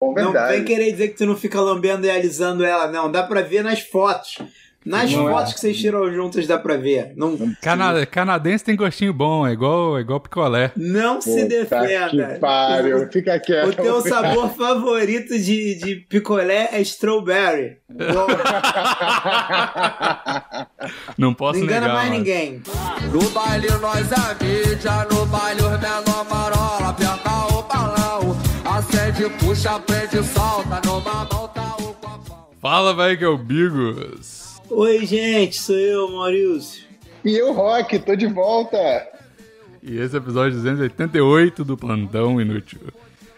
Bom, Não vem querer dizer que tu não fica lambendo e alisando ela, não. Dá pra ver nas fotos. Nas Não é. fotos que vocês tiram juntas dá pra ver. Não, Cana- canadense tem gostinho bom, é igual, é igual picolé. não se defenda. Que pariu. Fica quieto. O teu sabor favorito de, de picolé é strawberry. Não, posso não engana negar. mais mano. ninguém. No baile nós é mídia, no baile os menor marola, aperta acende, puxa, prende, solta, numa mão tá o copão. Fala, velho, que é o Bigos. Oi, gente, sou eu, Maurício. E eu, Rock, tô de volta. E esse é o episódio 288 do Plantão Inútil.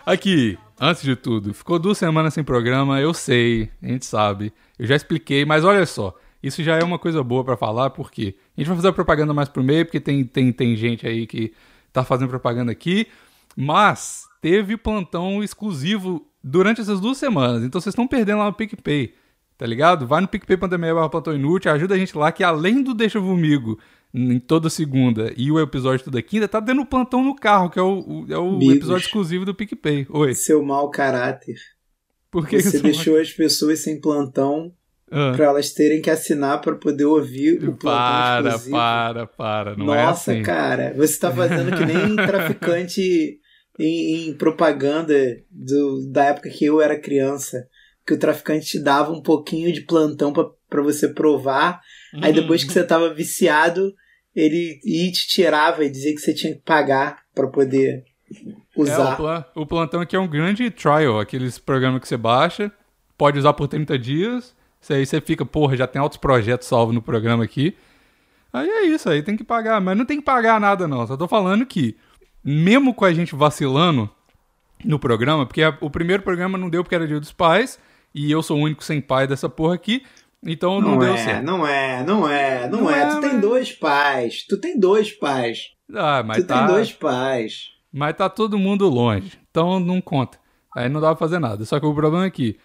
Aqui, antes de tudo, ficou duas semanas sem programa, eu sei, a gente sabe, eu já expliquei, mas olha só, isso já é uma coisa boa pra falar, porque a gente vai fazer a propaganda mais pro meio, porque tem, tem, tem gente aí que tá fazendo propaganda aqui, mas teve plantão exclusivo durante essas duas semanas, então vocês estão perdendo lá no PicPay, tá ligado? Vai no picpay.me barra plantão inútil, ajuda a gente lá, que além do Deixa Vomigo, em toda segunda e o episódio toda quinta, tá tendo plantão no carro, que é o, é o episódio exclusivo do PicPay. Oi. Seu mau caráter. Por que Você que deixou as pessoas sem plantão Ah. pra elas terem que assinar pra poder ouvir o plantão Para, exclusivo. para, para. Não é Nossa, assim. cara, você tá fazendo que nem traficante em, em propaganda do- da época que eu era criança. Que o traficante te dava um pouquinho de plantão pra, pra você provar. Aí Uhum. depois que você tava viciado, ele ia e te tirava e dizia que você tinha que pagar pra poder É, usar. o, plan- o plantão aqui é um grande trial, aqueles programas que você baixa, pode usar por 30 dias, isso aí você fica, porra, já tem altos projetos salvos no programa aqui. Aí é isso, aí tem que pagar, mas não tem que pagar nada não, só tô falando que, mesmo com a gente vacilando no programa, porque a- o primeiro programa não deu porque era dia dos pais, e eu sou o único sem pai dessa porra aqui, então não, Não, deu é, certo. não é, não é, não, Não é. é, Tu tem mas- dois pais. Tu tem dois pais. Ah, mas tu tá... tem dois pais. Mas tá todo mundo longe. Então não conta. Aí não dá pra fazer nada. Só que o problema é que.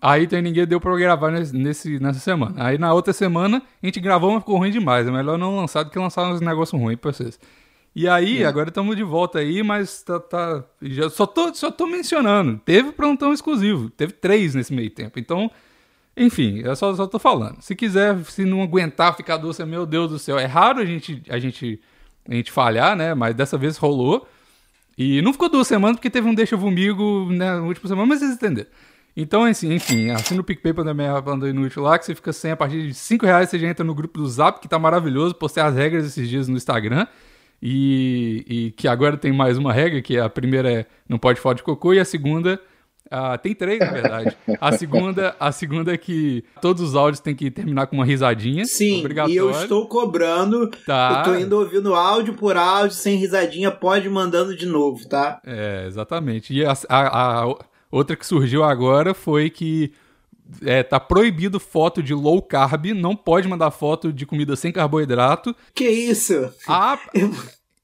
Aí tem ninguém deu pra gravar nesse- nessa semana. Aí na outra semana a gente gravou, mas ficou ruim demais. É melhor não lançar do que lançar uns negócios ruins pra vocês. E aí, agora estamos de volta aí, mas tá. tá- já, só, tô, só tô mencionando. Teve plantão exclusivo. Teve três nesse meio tempo. Então. Enfim, eu só, só tô falando. Se quiser, se não aguentar ficar doce, meu Deus do céu. É raro a gente, a gente, a gente falhar, né? Mas dessa vez rolou. E não ficou duas semanas porque teve um deixa vomigo né, na última semana, mas vocês entenderam. Então, assim, enfim, assina o PicPay pra também falando inútil lá, que você fica sem a partir de 5 reais, você já entra no grupo do Zap, que tá maravilhoso. Postei as regras esses dias no Instagram. E, e que agora tem mais uma regra, que a primeira é não pode falar de cocô, e a segunda. ah, tem três, na verdade. A segunda, a segunda é que todos os áudios têm que terminar com uma risadinha. Sim, e eu estou cobrando. Tá. Eu tô indo ouvindo áudio por áudio, sem risadinha, pode ir mandando de novo, tá? É, exatamente. E a, a- a outra que surgiu agora foi que é, tá proibido foto de low carb, não pode mandar foto de comida sem carboidrato. Que isso? Ah,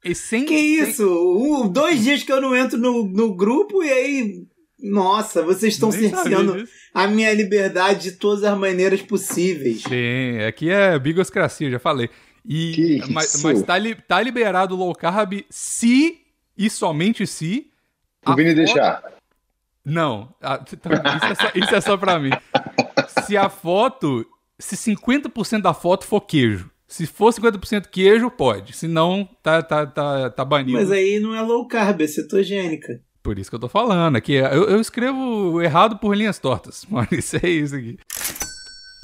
e sem, Que sem- isso? Um, dois dias que eu não entro no, no grupo e aí. Nossa, vocês estão cerceando a minha liberdade de todas as maneiras possíveis. Sim, aqui é bigoscracia, já falei. E, Que mas isso? mas tá, li- tá liberado low carb se e somente se. O Vini foto- deixar. Não, então, isso, é só, isso é só pra mim. Se a foto, se 50% da foto for queijo, se for 50% queijo, pode. Se não, tá, tá, tá, tá banido. Mas aí não é low carb, é cetogênica. Por isso que eu tô falando. Aqui, eu, eu escrevo errado por linhas tortas. Mas isso é isso aqui.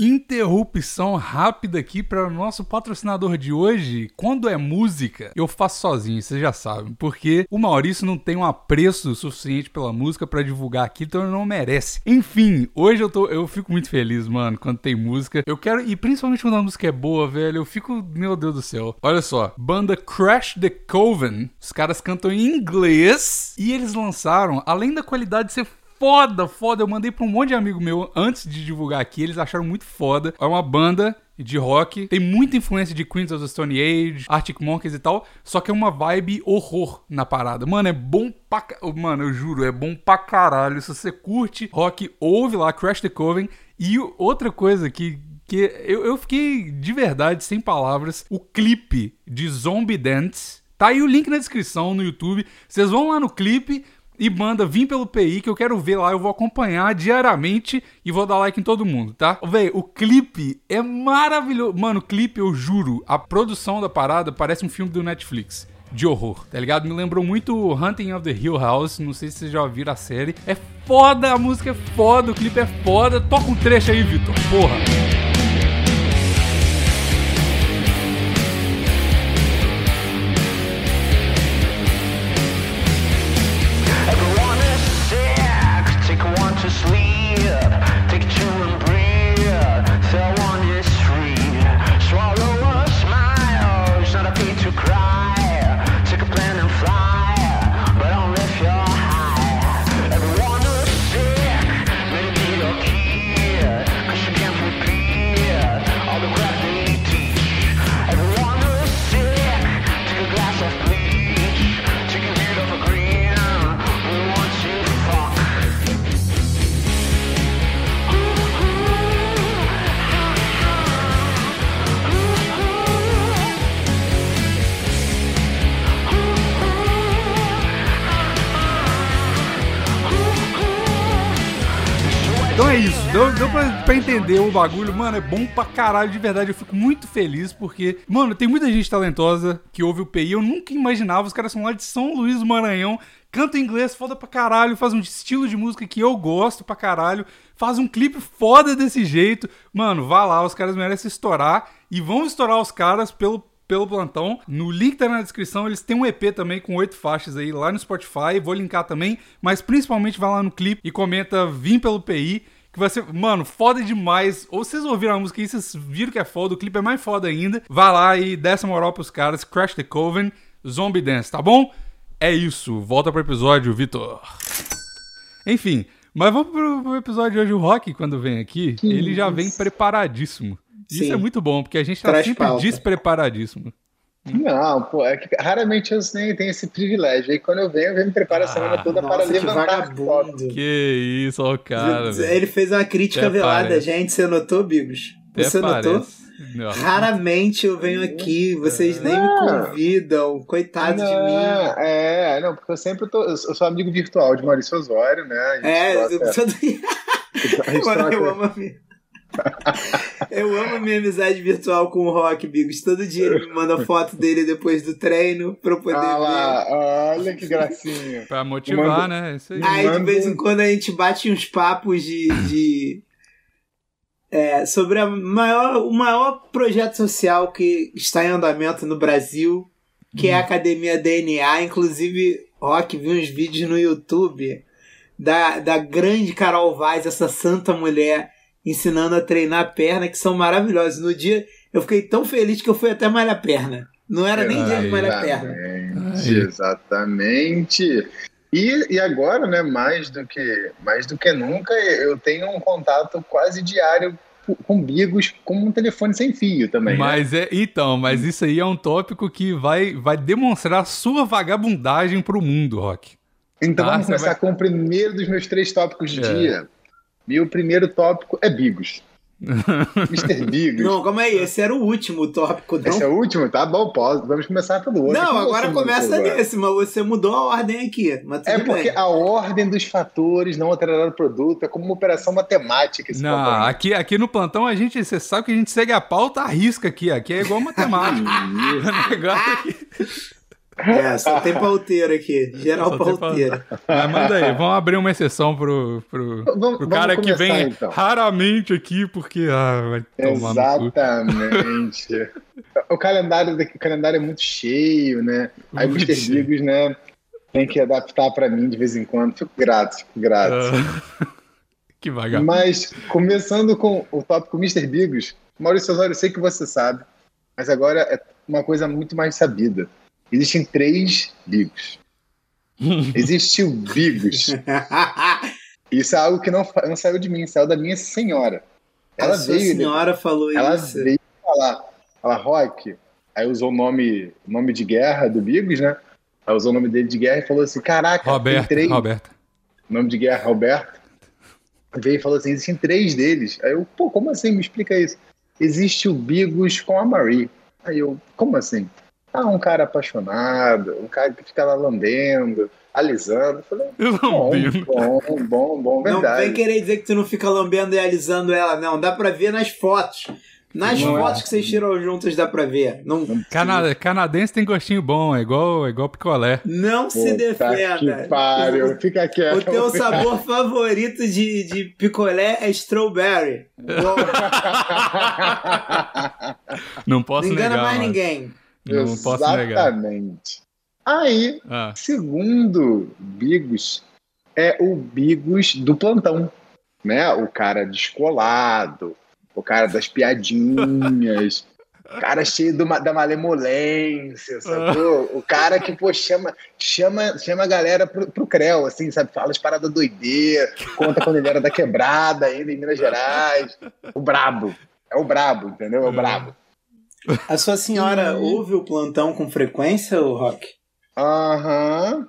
Interrupção rápida aqui para o nosso patrocinador de hoje. Quando é música, eu faço sozinho, vocês já sabem. Porque o Maurício não tem um apreço suficiente pela música para divulgar aqui, então ele não merece. Enfim, hoje eu, tô, eu fico muito feliz, mano, quando tem música. Eu quero, e principalmente quando a música é boa, velho, eu fico, meu Deus do céu. Olha só, banda Crash the Coven. Os caras cantam em inglês e eles lançaram, além da qualidade ser foda, foda. Eu mandei pra um monte de amigo meu antes de divulgar aqui. Eles acharam muito foda. É uma banda de rock. Tem muita influência de Queens of the Stone Age, Arctic Monkeys e tal. Só que é uma vibe horror na parada. Mano, é bom pra... Mano, eu juro, é bom pra caralho. Se você curte rock, ouve lá Crash the Coven. E outra coisa que... Que eu, eu fiquei de verdade sem palavras. O clipe de Zombie Dance Tá aí o link na descrição no YouTube. Vocês vão lá no clipe. E manda vir pelo PI que eu quero ver lá, eu vou acompanhar diariamente e vou dar like em todo mundo, tá? Véi, o clipe é maravilhoso. Mano, o clipe, eu juro, a produção da parada parece um filme do Netflix. De horror, tá ligado? Me lembrou muito Hunting of the Hill House. Não sei se vocês já ouviram a série. É foda, a música é foda, o clipe é foda. Toca um trecho aí, Vitor. Porra. Entender o bagulho, mano, é bom pra caralho, de verdade, eu fico muito feliz porque, mano, tem muita gente talentosa que ouve o PI, eu nunca imaginava, os caras são lá de São Luís do Maranhão, cantam inglês foda pra caralho, faz um estilo de música que eu gosto pra caralho, faz um clipe foda desse jeito, mano, vá lá, os caras merecem estourar e vão estourar os caras pelo pelo plantão. No link tá na descrição, eles têm um EP também com oito faixas aí lá no Spotify, vou linkar também, mas principalmente vai lá no clipe e comenta Vim pelo PI, que vai ser, mano, foda demais. Ou vocês ouviram a música e vocês viram que é foda, o clipe é mais foda ainda. Vai lá e dá essa moral pros caras, Crash the Coven, Zombie Dance, tá bom? É isso, volta pro episódio, Vitor. Enfim, mas vamos pro, pro episódio de hoje. O Rock, quando vem aqui, ele já vem preparadíssimo. Isso Sim. é muito bom, porque a gente tá Traz sempre pauta. despreparadíssimo. Não, pô, é que raramente eu nem tenho esse privilégio. Aí quando eu venho, eu venho me preparo a semana Ah, toda para Nossa, que levantar foto. vagabundo. Que isso, ó o cara, velho. Ele fez uma crítica Até velada, parece. gente. Você notou, Bigos? Até Você notou? Não. Raramente eu venho aqui, vocês nem me Não. convidam. Coitado de mim. Não, é, não, porque eu sempre tô. Eu sou amigo virtual de Maurício Osório, né? A gente É, eu, a gente Mano, eu amo a minha... Eu amo minha amizade virtual com o Rock, Bigos. Todo dia ele me manda foto dele depois do treino pra eu poder Ah ver. lá, olha que gracinha. Pra motivar, Manda- né? Isso aí. Aí de vez em quando a gente bate uns papos de. de é, sobre a maior, o maior projeto social que está em andamento no Brasil, que é a Academia DNA. Inclusive, Rock viu uns vídeos no YouTube da, da grande Carol Vaz, essa santa mulher, ensinando a treinar a perna, que são maravilhosos. No dia eu fiquei tão feliz que eu fui até malhar a perna. Não era nem dia de malhar a perna. Exatamente, exatamente. E, e agora, né, mais do que mais do que nunca, eu tenho um contato quase diário com Bigos com um telefone sem fio também. né? Mas é, então, mas isso aí é um tópico que vai, vai demonstrar sua vagabundagem pro mundo, Rock. Então Ah, vamos começar vai- com o primeiro dos meus três tópicos de É. dia. Meu primeiro tópico é Bigos. Mr. Bigos. Não, calma aí, esse era o último tópico, não? Esse é o último? Tá bom, posso. Vamos começar pelo outro. Não, Qual agora começa nesse, mas você mudou a ordem aqui. É porque bem. a ordem dos fatores não alterará o produto. É como uma operação matemática esse Não, aqui, aqui no plantão a gente, você sabe que a gente segue a pauta, arrisca aqui. Aqui é igual matemática. o negócio aqui. É, só tem pauteiro aqui. Geral pauteiro. Mas manda aí, vamos abrir uma exceção pro, pro, Vamos- pro cara que começar, vem então. raramente aqui, porque ah, vai tomar. Exatamente. o, calendário, daqui- o calendário é muito cheio, né? Aí o Mr. Bigos, né? Tem que adaptar pra mim de vez em quando. Fico grato, fico grato. Ah, que vagabundo. Mas, começando com o tópico Mr. Bigos, Maurício Osório, eu sei que você sabe, mas agora é uma coisa muito mais sabida. Existem três Bigos. Existe o Bigos. Isso é algo que não, não saiu de mim, saiu da minha senhora. Ela a veio, senhora falou ela isso. veio falar, ela, Rock, aí usou o nome, nome de guerra do Bigos, né? Ela usou o nome dele de guerra e falou assim: Caraca, Roberto, tem três. Roberto. Nome de guerra, Roberto. Veio e falou assim: existem três deles. Aí eu, pô, como assim? Me explica isso. Existe o Bigos com a Marie. Aí eu, como assim? Ah, um cara apaixonado, um cara que fica lá lambendo, alisando. Eu Falei, bom, bom, bom, bom, Não verdade. vem querer dizer que tu não fica lambendo e alisando ela, não. Dá pra ver nas fotos. Nas Não é. fotos que vocês tiram juntos dá pra ver. Não, Cana- canadense tem gostinho bom, é igual, é igual picolé. não se Puta defenda. Que pariu, fica quieto. O teu sabor favorito de, de picolé é strawberry. Não posso não engana negar. mais mano. ninguém. Não posso negar. Exatamente. Aí, Ah, segundo Bigos, é o Bigos do plantão, né? O cara descolado, o cara das piadinhas, o cara cheio do da malemolência, sacou? O cara que, pô, chama, chama, chama a galera pro, pro Creu, assim, sabe? Fala as paradas doideira, conta quando ele era da quebrada ainda em Minas Gerais. O brabo. É o brabo, entendeu? É o brabo. A sua senhora ouve o plantão com frequência, ô Rock? Aham.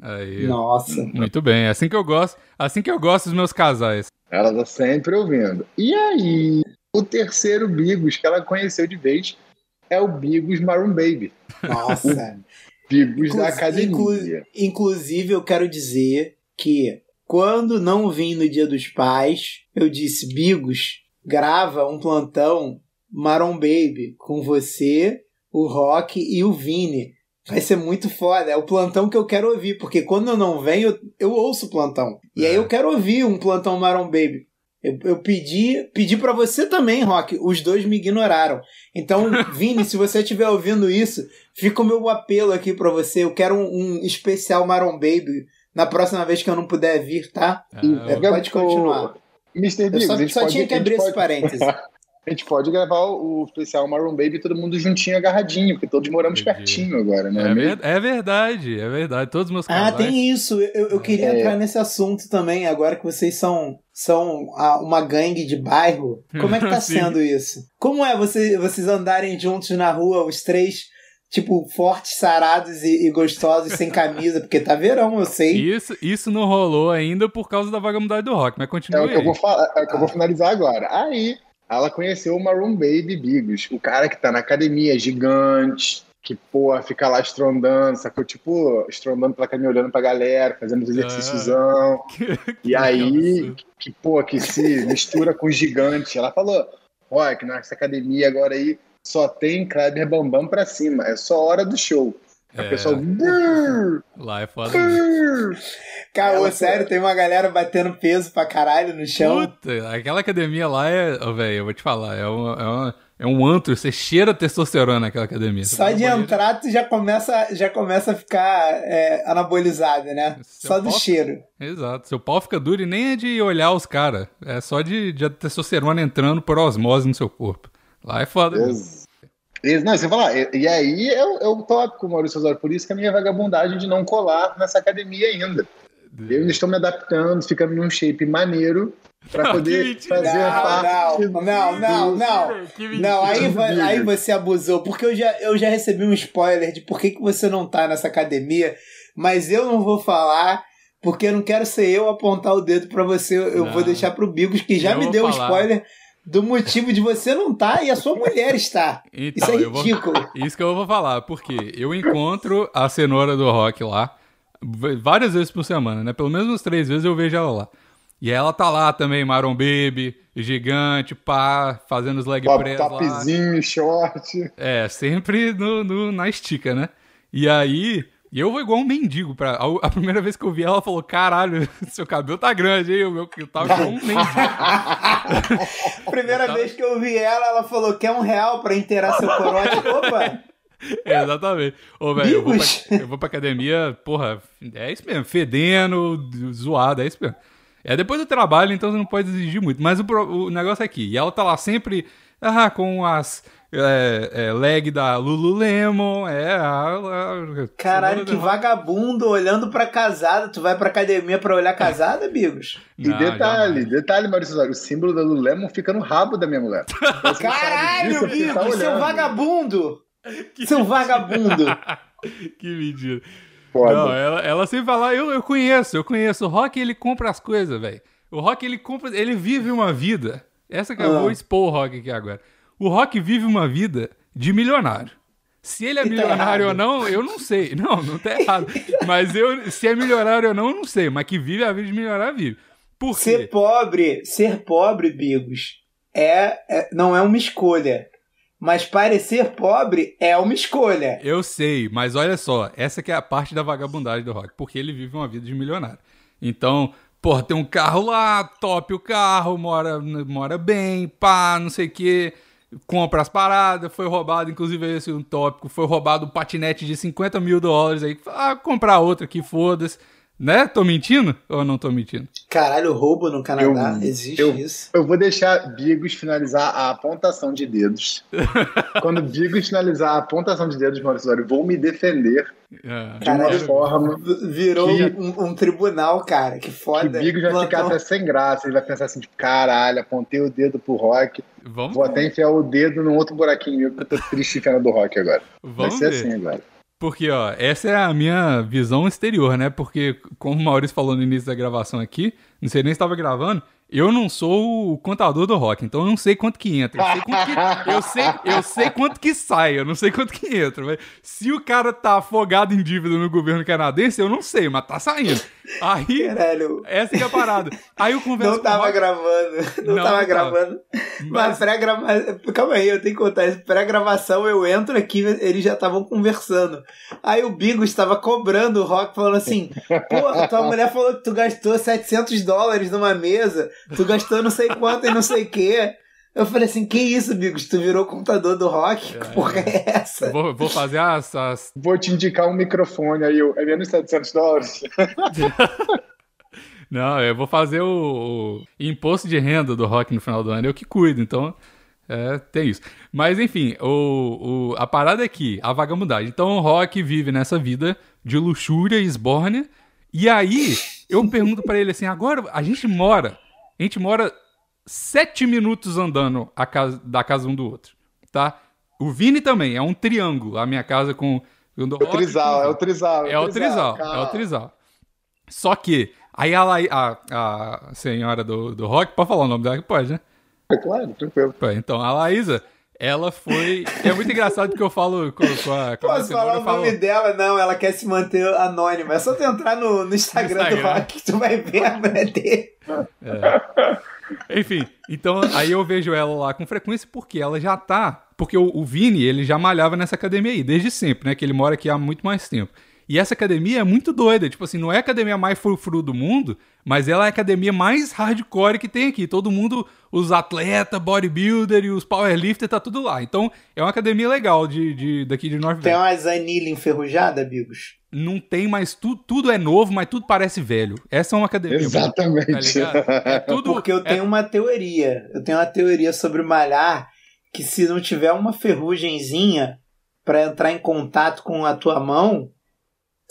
aí. Nossa. Muito bem, é assim que eu gosto. Assim que eu gosto dos meus casais. Ela tá sempre ouvindo. E aí, o terceiro Bigos que ela conheceu de vez é o Bigos Maroon Baby. Nossa. Bigos Inclu- da academia. inclu- inclusive, eu quero dizer que quando não vim no Dia dos Pais, eu disse: Bigos, grava um plantão Maron Baby com você, o Rock e o Vini. Vai ser muito foda. É o plantão que eu quero ouvir, porque quando eu não venho, eu, eu ouço o plantão. E aí É. eu quero ouvir um plantão Maron Baby. Eu, eu pedi, pedi para você também, Rock. Os dois me ignoraram. Então, Vini, se você estiver ouvindo isso, fica o meu apelo aqui pra você. Eu quero um, um especial Maron Baby na próxima vez que eu não puder vir, tá? Ah, É, pode continuar. Mr. Eu Bigos, só, só pode, tinha que abrir esse pode- parênteses. A gente pode gravar o especial Maroon Baby todo mundo juntinho, agarradinho, porque todos moramos Entendi. pertinho agora, né? é, ver- é verdade, é verdade. Todos os meus Ah, casais. tem isso. Eu, eu queria É. entrar nesse assunto também, agora que vocês são, são a- uma gangue de bairro. Como é que tá sendo isso? Como é você, vocês andarem juntos na rua, os três, tipo, fortes, sarados e, e gostosos, sem camisa? Porque tá verão, eu sei. Isso, isso não rolou ainda por causa da vagabundagem do rock, mas É continua o que eu vou falar, é o que eu vou finalizar agora. Aí, ela conheceu o Maroon Baby Bigos, o cara que tá na academia, gigante, que, pô, fica lá estrondando, sacou? Tipo, estrondando pela academia, olhando pra galera, fazendo os exercíciozão. E aí, que, pô, que se mistura com gigante. Ela falou, ó, que nessa academia agora aí só tem Kleber Bambam pra cima, é só hora do show. A É. pessoa, "Brrr, Lá é foda. mesmo. brrr". Caô, Ela- sério, tem uma galera batendo peso pra caralho no chão. Puta, aquela academia lá é. Ô, velho, eu vou te falar, é um, é, um, é um antro, você cheira testosterona naquela academia. Só de entrar, tu já começa, já começa a ficar é, anabolizado, né? Seu Só do pau- cheiro. Exato, seu pau fica duro e nem é de olhar os caras, é só de, de testosterona entrando por osmose no seu corpo. Lá é foda. mesmo. Não, você fala, e, e aí é, o- é o tópico, Maurício Osório. Por isso que a minha vagabundagem de não colar nessa academia ainda. Eu ainda estou me adaptando, ficando num shape maneiro pra Não, poder fazer Não, parte. não, não, não, não. Não, aí, aí você abusou, porque eu já, eu já recebi um spoiler de por que, que você não tá nessa academia, mas eu não vou falar, porque eu não quero ser eu apontar o dedo pra você, eu Não. vou deixar pro Bigos, que já Eu me deu um spoiler do motivo de você não tá e a sua mulher está. Então, Isso é eu vou- ridículo. Isso que eu vou falar, porque eu encontro a cenoura do rock lá várias vezes por semana, né? Pelo menos umas três vezes eu vejo ela lá. E ela tá lá também, Maron Baby, gigante, pá, fazendo os leg press lá. topzinho, short. É, sempre no, no- na estica, né? E aí, e eu vou igual um mendigo. Pra, a, primeira vez que eu vi ela, ela falou: caralho, seu cabelo tá grande, hein? O meu eu tava igual um mendigo. Primeira Tá. vez que eu vi ela, ela falou: quer um real pra inteirar seu corote? Opa! É, exatamente. Ô, velho, eu, vou pra- eu vou pra academia, porra, é isso mesmo, fedendo, zoado, é isso mesmo. É depois do trabalho, então você não pode exigir muito. Mas o, o negócio é aqui, e ela tá lá sempre ah, com as é, é, leg da Lululemon, é a... a- Caralho, que vagabundo olhando pra casada. Tu vai pra academia pra olhar casada, Bigos? E Não, detalhe, jamais. detalhe, Maurício Osório, o símbolo da Lululemon fica no rabo da minha mulher. Então, você Caralho, disso, porque Bigos, tá seu olhando. vagabundo! Seu vagabundo! que mentira. Foda. Não, ela, ela sempre fala, eu, eu conheço, eu conheço. O Rock, ele compra as coisas, velho. O Rock, ele compra, ele vive uma vida. Essa que eu Ah. vou expor o Rock aqui agora. O Rock vive uma vida de milionário. Se ele é tá milionário ou errado. não, eu não sei. Não, não tá errado. Mas eu, se é milionário ou não, eu não sei. Mas que vive a vida de milionário, vive. Por Ser quê? pobre, ser pobre, Bigos, é, é- não é uma escolha. Mas parecer pobre é uma escolha. Eu sei, mas olha só, essa que é a parte da vagabundagem do Rock, porque ele vive uma vida de milionário. Então, porra, tem um carro lá, top o carro, mora, mora bem, pá, não sei o quê, compra as paradas, foi roubado, inclusive esse é um tópico, foi roubado um patinete de 50 mil dólares aí, ah, comprar outro aqui, foda-se. Né? Tô mentindo ou não tô mentindo? Caralho, roubo no Canadá, Eu- existe eu- isso. Eu vou deixar Bigos finalizar a apontação de dedos. Quando Bigos finalizar a apontação de dedos, Maurício Osório, vou me defender É. de uma Caralho. forma V- Virou Que- um, um tribunal, cara. Que que foda. Bigos vai ficar até sem graça. Ele vai pensar assim, tipo, caralho, apontei o dedo pro Rock, Vamos, vou até enfiar o dedo num outro buraquinho meu, porque eu tô triste enfiando do Rock agora. Vai vamos ser ver. assim agora. Porque, ó, essa é a minha visão exterior, né? Porque, como o Maurício falou no início da gravação aqui, não sei nem se estava gravando, eu não sou o contador do rock, então eu não sei quanto que entra. Eu sei quanto que, eu sei, eu sei quanto que sai, eu não sei quanto que entra. Mas se o cara tá afogado em dívida no governo canadense, eu não sei, mas tá saindo. Aí, Caralho, essa que é a parada. Aí eu converso não tava Rock, gravando. Não, Não tava gravando. Mas mas- pré-gravação. Calma aí, eu tenho que contar isso. Pré-gravação, eu entro aqui, eles já estavam conversando. Aí o Bigos estava cobrando o Rock, falando assim: Pô, tua mulher falou que tu gastou 700 dólares numa mesa, tu gastou não sei quanto e não sei o quê. Eu falei assim: Que isso, Bigos? Tu virou contador do Rock? Que porra é essa? vou, vou fazer as, as Vou te indicar um microfone aí, eu, é menos 700 dólares. Não, eu vou fazer o, o imposto de renda do rock no final do ano, eu que cuido, então é, tem isso. Mas enfim, o, o- a parada é que a vagabundagem. Então o rock vive nessa vida de luxúria e esbórnia, e aí eu pergunto pra ele assim: agora a gente mora, a gente mora sete minutos andando casa, da casa um do outro, tá? O Vini também, é um triângulo, a minha casa com. com o É o trisal, é o trisal. é o trisal, é o trisal. Só que, aí a, a, a senhora do, do rock, pode falar o nome dela que pode, né? É claro, tranquilo. Então, a Laísa, ela foi. É muito engraçado porque eu falo com, com a. Com a Posso cenoura, falar o falo, nome dela? Não, ela quer se manter anônima. É só tu entrar no, no Instagram, do Instagram. Rock que tu vai ver a mulher dele. Enfim, então aí eu vejo ela lá com frequência porque ela já tá. Porque o, o Vini, ele já malhava nessa academia aí, desde sempre, né? Que ele mora aqui há muito mais tempo. E essa academia é muito doida. Tipo assim, não é a academia mais frufru do mundo, mas ela é a academia mais hardcore que tem aqui. Todo mundo, os atletas, bodybuilder e os powerlifter, tá tudo lá. Então, é uma academia legal de, de, daqui de North Tem umas anilha enferrujada, Bigos? Não tem mais tudo, tudo é novo, mas tudo parece velho. Essa é uma academia. Exatamente. Tá ligado? É tudo. Porque eu é- tenho uma teoria. Eu tenho uma teoria sobre malhar que se não tiver uma ferrugemzinha pra entrar em contato com a tua mão,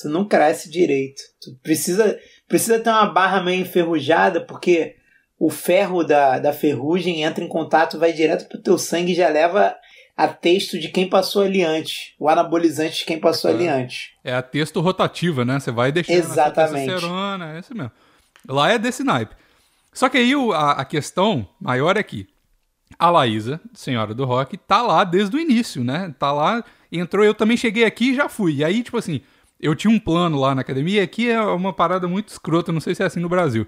tu não cresce direito. Tu precisa, precisa ter uma barra meio enferrujada, porque o ferro da, da ferrugem entra em contato, vai direto pro teu sangue e já leva a texto de quem passou ali antes. O anabolizante de quem passou É. ali antes. É a texto rotativa, né? Você vai deixando Exatamente. a testosterona, é isso mesmo. Lá é desse naipe. Só que aí a, a questão maior é que a Laísa, senhora do rock, tá lá desde o início, né? Tá lá, entrou, eu também cheguei aqui e já fui. E aí, tipo assim, eu tinha um plano lá na academia, aqui é uma parada muito escrota, não sei se é assim no Brasil.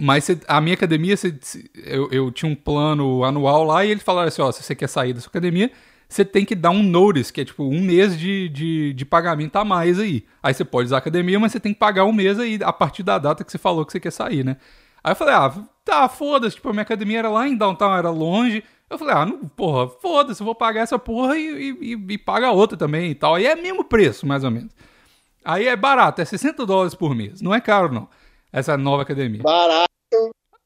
Mas cê- a minha academia, cê- eu, eu tinha um plano anual lá e eles falaram assim: ó, se você quer sair da sua academia, você tem que dar um notice, que é tipo um mês de, de, de pagamento a mais aí. Aí você pode usar a academia, mas você tem que pagar um mês aí a partir da data que você falou que você quer sair, né? Aí eu falei: ah, tá, foda-se, tipo, a minha academia era lá em downtown, era longe. Eu falei: ah, não, porra, foda-se, eu vou pagar essa porra e, e, e, e paga outra também e tal. Aí é mesmo preço, mais ou menos. Aí é barato, é 60 dólares por mês. Não é caro, não. Essa nova academia. Barato.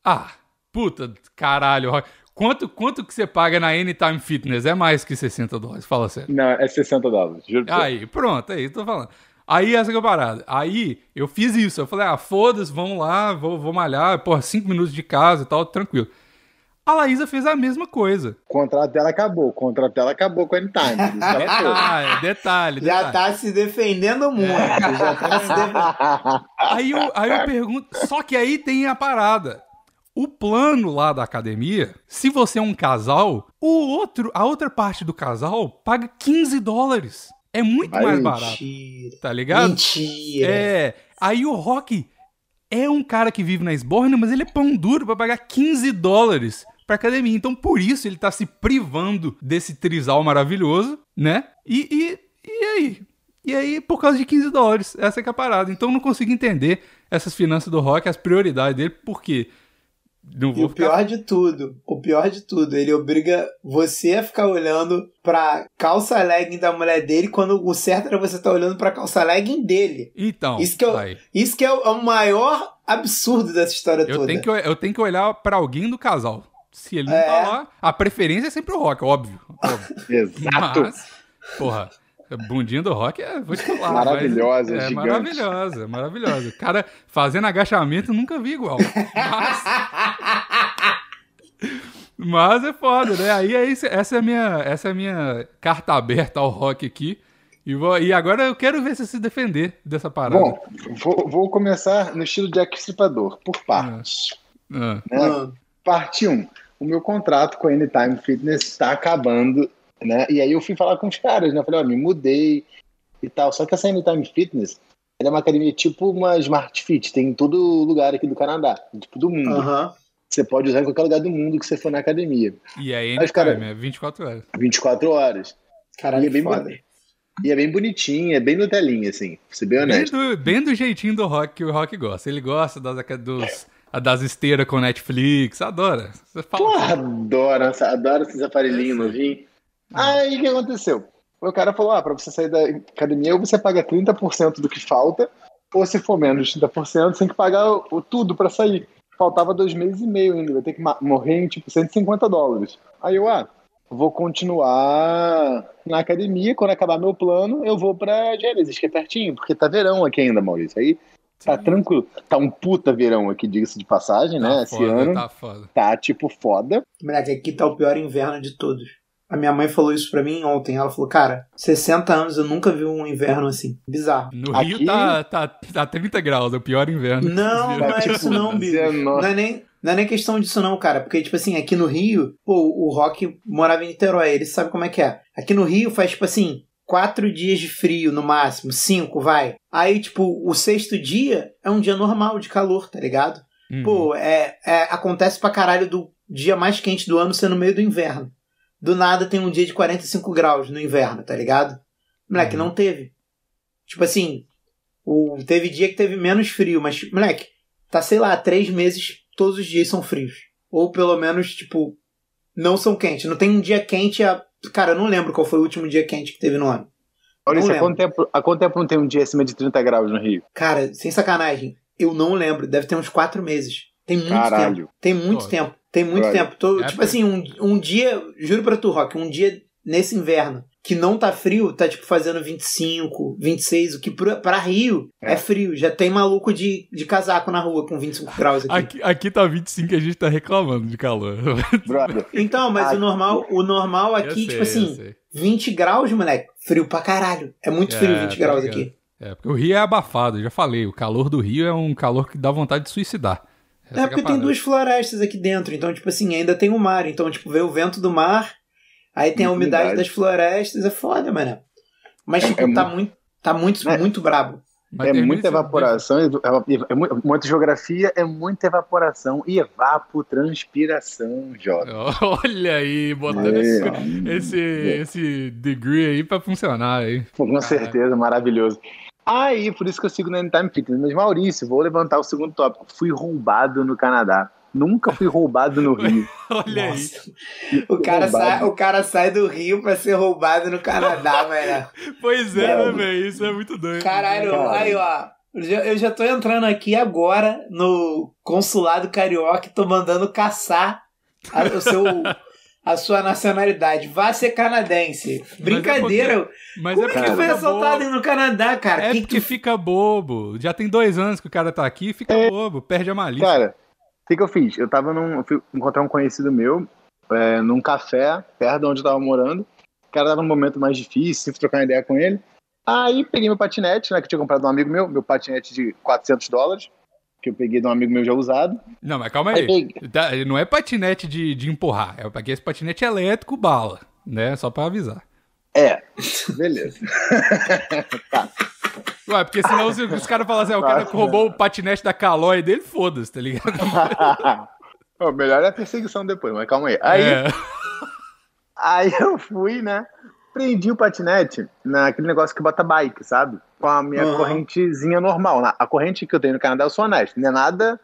Ah, puta, caralho. Quanto, quanto que você paga na Anytime Fitness? É mais que 60 dólares, fala sério. Não, é 60 dólares, juro. Aí, pronto, aí, tô falando. Aí essa que é a parada. Aí eu fiz isso. Eu falei, ah, foda-se, vamos lá, vou, vou malhar, porra, 5 minutos de casa e tal, tranquilo. A Laísa fez a mesma coisa. O contrato dela acabou. O contrato dela acabou com a Anytime. foi. Detalhe, detalhe, Já detalhe. tá se defendendo muito. Já tá se defendendo. Aí eu, aí eu pergunto. Só que aí tem a parada. O plano lá da academia, se você é um casal, o outro, a outra parte do casal paga 15 dólares. É muito Vai, mais barato, Mentira. tá ligado? Mentira. É. Aí o Rock é um cara que vive na esborna, mas ele é pão duro pra pagar 15 dólares pra academia. Então por isso ele tá se privando desse trisal maravilhoso, né? E, e, e aí? E aí, por causa de 15 dólares. Essa que é a parada. Então eu não consigo entender essas finanças do Rock, as prioridades dele, por quê? Não E o pior de tudo, o pior de tudo, ele obriga você a ficar olhando pra calça legging da mulher dele quando o certo era você estar olhando pra calça legging dele. Então, Isso que eu- aí. Isso que é o, é o maior absurdo dessa história Eu toda. tenho, que, eu tenho que olhar pra alguém do casal. Se ele não É. tá lá, a preferência é sempre o Rock, óbvio. óbvio. Exato. Mas, porra, a bundinha do Rock é, vou te falar. Maravilhosa, mas é gigante. maravilhosa, maravilhosa. O cara fazendo agachamento nunca vi igual. Mas, mas é foda, né? Aí é isso, essa é a minha, essa é a minha carta aberta ao Rock aqui. E, vou- e agora eu quero ver se se defender dessa parada. Bom, vou, vou começar no estilo Jack Stripador, por partes. Ah, né? Ah, Parte 1. O meu contrato com a Anytime Fitness está acabando, né? E aí eu fui falar com os caras, né? Eu falei, ó, me mudei e tal. Só que essa Anytime Fitness ela é uma academia tipo uma Smart Fit, tem em todo lugar aqui do Canadá, tipo do mundo. Aham. Você pode usar em qualquer lugar do mundo que você for na academia. e aí, Mas, cara- é 24 horas. 24 horas. Caralho, E é bem foda. bonito. E é bem bonitinha, é bem Nutelinha, assim, pra ser bem Bem honesto. do, bem do jeitinho do Rock que o Rock gosta. Ele gosta das, dos, das esteiras com Netflix, adora. Você fala, Porra, adoro, adoro esses aparelhinhos novinhos. Aí o que aconteceu? O cara falou: ah, pra você sair da academia, ou você paga 30% do que falta, ou se for menos de 30%, você tem que pagar o, tudo pra sair. Faltava dois meses e meio ainda, vai ter que morrer em tipo 150 dólares. Aí eu, ah, vou continuar na academia, quando acabar meu plano, eu vou pra Gênesis, que é pertinho, porque tá verão aqui ainda, Maurício. Aí tá tranquilo. Tá um puta verão aqui, diga-se de passagem, né? tá Esse foda, ano tá foda. tá tipo foda. Moleque, aqui tá o pior inverno de todos. A minha mãe falou isso pra mim ontem. Ela falou, cara, 60 anos eu nunca vi um inverno assim. Bizarro. No Aqui- Rio tá, tá, tá 30 graus, é o pior inverno. Não, não é viram. isso não, Bicho. Dezeno- Não é, nem, não é nem questão disso não, cara. Porque, tipo assim, aqui no Rio, pô, o Rock morava em Niterói, ele sabe como é que é. Aqui no Rio faz, tipo assim, quatro dias de frio no máximo, cinco, vai. Aí, tipo, o sexto dia é um dia normal de calor, tá ligado? Uhum. Pô, é, é- acontece pra caralho do dia mais quente do ano ser no meio do inverno. Do nada tem um dia de 45 graus no inverno, tá ligado? Moleque, Uhum. não teve. Tipo assim, o, teve dia que teve menos frio, mas, moleque, tá, sei lá, três meses, todos os dias são frios. Ou pelo menos, tipo, não são quentes. Não tem um dia quente a. Cara, eu não lembro qual foi o último dia quente que teve no ano. Maurício, Não há quanto, tempo, há quanto tempo não tem um dia acima de 30 graus no Rio? Cara, sem sacanagem, eu não lembro. Deve ter uns quatro meses. Tem muito tempo. Caralho. Tem muito Pô, tempo. Tem muito brother. tempo. Tô, É tipo assim, um, um dia, juro pra tu, Rock, um dia nesse inverno que não tá frio, tá tipo fazendo 25, 26, o que pra, pra Rio é. É. frio. Já tem maluco de, de casaco na rua com 25 graus aqui. Aqui, aqui tá 25 e a gente tá reclamando de calor. Brother, Então, mas Aqui- o normal, o normal aqui, Eu sei, tipo assim, sei. 20 graus, moleque, frio pra caralho. É muito frio É, 20 tá graus ligado. aqui. É, porque o Rio é abafado, já falei. O calor do Rio é um calor que dá vontade de suicidar. Essa É que a porque tem parada. duas florestas aqui dentro, então, tipo assim, ainda tem o mar. Então, tipo, vê o vento do mar, aí tem a umidade umidade. das florestas, é foda, mano. Mas, tipo, é tá muito- muito, tá muito, É. muito brabo. Mas é muita evaporação, é, é mu- muita geografia, é muita evaporação e evapotranspiração, Jota. Olha aí, botando É. esse, esse, esse degree aí pra funcionar aí. Pô, Com certeza, maravilhoso. Aí, por isso que eu sigo no Anytime Fitness. Mas, Maurício, vou levantar o segundo tópico. Fui roubado no Canadá. Nunca fui roubado no Rio. Olha aí. Nossa. O cara, Roubado. sai, o cara sai do Rio pra ser roubado no Canadá, velho. Pois é, né, Bravo. velho? Isso é muito doido. Caralho, Cara. aí, ó. Eu já, tô entrando aqui agora no consulado carioca e tô mandando caçar a, o seu, a sua nacionalidade. Vá ser canadense. Brincadeira. Mas Como é é porque que foi assaltado bobo. no Canadá, cara? É Que porque que fica bobo. Já tem dois anos que o cara tá aqui, fica bobo, perde a malícia. Cara, o que, que eu fiz? Eu tava num. Eu fui encontrar um conhecido meu é, num café perto de onde eu tava morando. O cara tava num momento mais difícil, fui trocar uma ideia com ele. Aí peguei meu patinete, né, que eu tinha comprado de um amigo meu, meu patinete de 400 dólares. que eu peguei de um amigo meu já usado. Não, mas calma Aí aí. Tá, Não é patinete de, de empurrar. Eu peguei esse patinete elétrico bala, né? Só pra avisar. É, beleza. Ué, porque senão se os caras falam assim, ah, o cara Nossa. roubou o patinete da Calói dele, foda-se, tá ligado? o melhor é a perseguição depois, mas calma aí. Aí, É. aí eu fui, né? Prendi o patinete naquele negócio que bota bike, sabe? Com a minha Aham. correntezinha normal. A corrente que eu tenho no Canadá, eu sou honesto. Não é nada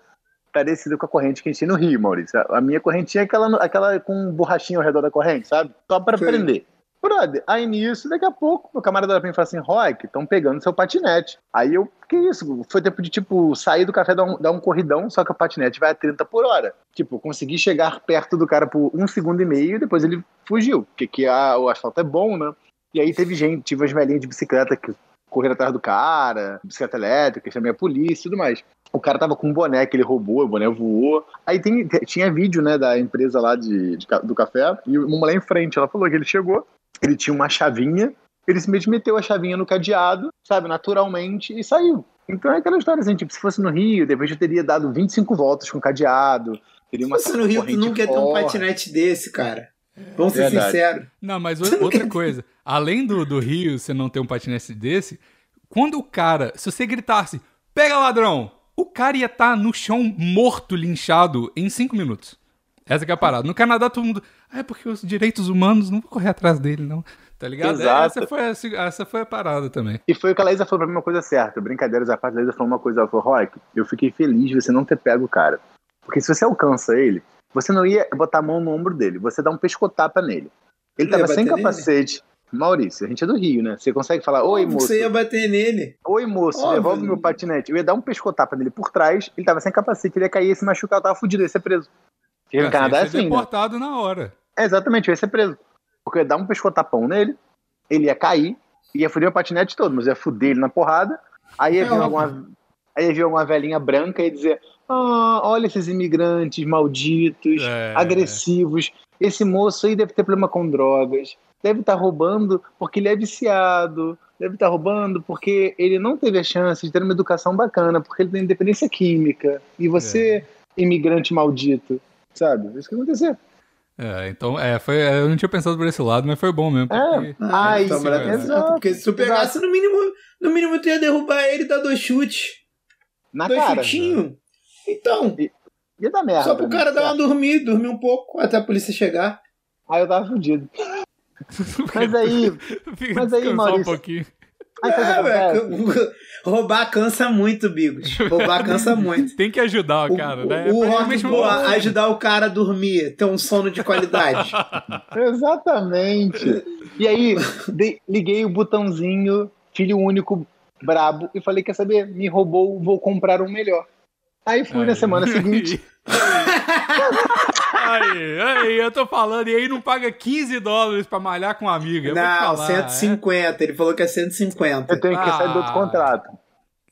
parecido com a corrente que a gente tem no Rio, Maurício. A a minha correntinha é aquela, aquela com borrachinha ao redor da corrente, sabe? Só pra Sim. prender. Brother, aí nisso, daqui a pouco, meu camarada vem e fala assim, Rock, estão pegando seu patinete. Aí eu, que isso? Foi tempo de, tipo, sair do café, dar um, dar um corridão, só que o patinete vai a 30 por hora. Tipo, consegui chegar perto do cara por um segundo e meio e depois ele fugiu. Porque que a, o asfalto é bom, né? E aí teve gente, tive umas velhinhas de bicicleta que correram atrás do cara, bicicleta elétrica, chamei a polícia e tudo mais. O cara tava com um boné que ele roubou, o boné voou. Aí tem- tinha vídeo, né, da empresa lá de, de do café, e uma mulher em frente, ela falou que ele chegou, ele tinha uma chavinha, ele simplesmente meteu a chavinha no cadeado, sabe, naturalmente, e saiu. Então é aquela história assim, tipo, se fosse no Rio, depois eu teria dado 25 voltas com o cadeado, teria uma Você no Rio, tu nunca ia ter um patinete desse, cara. Vamos ser Verdade. sinceros. Não, mas outra coisa. Além do, do Rio, você não ter um patinete desse, quando o cara, se você gritasse, pega ladrão, o cara ia estar no chão morto, linchado, em cinco minutos. Essa que é a parada. No Canadá, todo mundo. Ah, é porque os direitos humanos não vão correr atrás dele, não. Tá ligado? Exato. Essa foi, a, essa foi a parada também. E foi o que a Laísa falou pra mim uma coisa certa. Brincadeiras à parte, a Laísa falou uma coisa. Ela falou, Rock, eu fiquei feliz de você não ter pego o cara. Porque se você alcança ele, você não ia botar a mão no ombro dele, você dá um pescotapa nele. Ele tava sem bater nele? capacete. Maurício, a gente é do Rio, né? Você consegue falar, oi, moço. Você ia bater nele. Oi, moço, Óbvio. devolve meu patinete. Eu ia dar um pescotapa nele por trás, ele tava sem capacete, ele ia cair e ia se machucar, eu tava fudido, ia ser preso. Porque no Canadá é você ia ser assim, né? deportado na hora. É, exatamente, eu ia ser preso. Porque eu ia dar um pescotapão nele, ele ia cair, ia fuder o patinete todo, mas ia fuder ele na porrada, aí ia É vir alguma. Aí ia vir alguma velhinha branca e dizer: Ah, olha esses imigrantes malditos, É. agressivos. Esse moço aí deve ter problema com drogas, deve estar roubando porque ele é viciado, deve estar roubando porque ele não teve a chance de ter uma educação bacana, porque ele tem dependência química. E você, imigrante maldito, sabe? Isso que aconteceu. É, então, é, foi, eu não tinha pensado por esse lado, mas foi bom mesmo. É. Porque... Ah, Ai, então, sim, mas- velho. exato, Porque se tu pegasse, no mínimo, no mínimo tu ia derrubar ele e dar dois chutes. Na dois cara. chutinhos. Então, Ia dar merda. só pro pra cara dar uma dormida, dormir um pouco até a polícia chegar. Aí eu tava fudido. Mas aí. Fica Mas aí, descansar um Maurício, pouquinho. O que É, velho, roubar cansa muito, Bigos. Roubar cansa muito. Tem que ajudar o O, cara, o, né? o É rock realmente boa, ajudar o cara a dormir, ter um sono de qualidade. Exatamente. E aí, dei- liguei o botãozinho, filho único, brabo, e falei: quer saber? Me roubou, vou comprar um melhor. Aí fui na Aí. semana seguinte. Aí, aí, eu tô falando, e aí não paga 15 dólares pra malhar com uma amiga. Eu Não, falar, 150. Ele falou que é 150. Eu tenho que sair do outro Ah. contrato. é.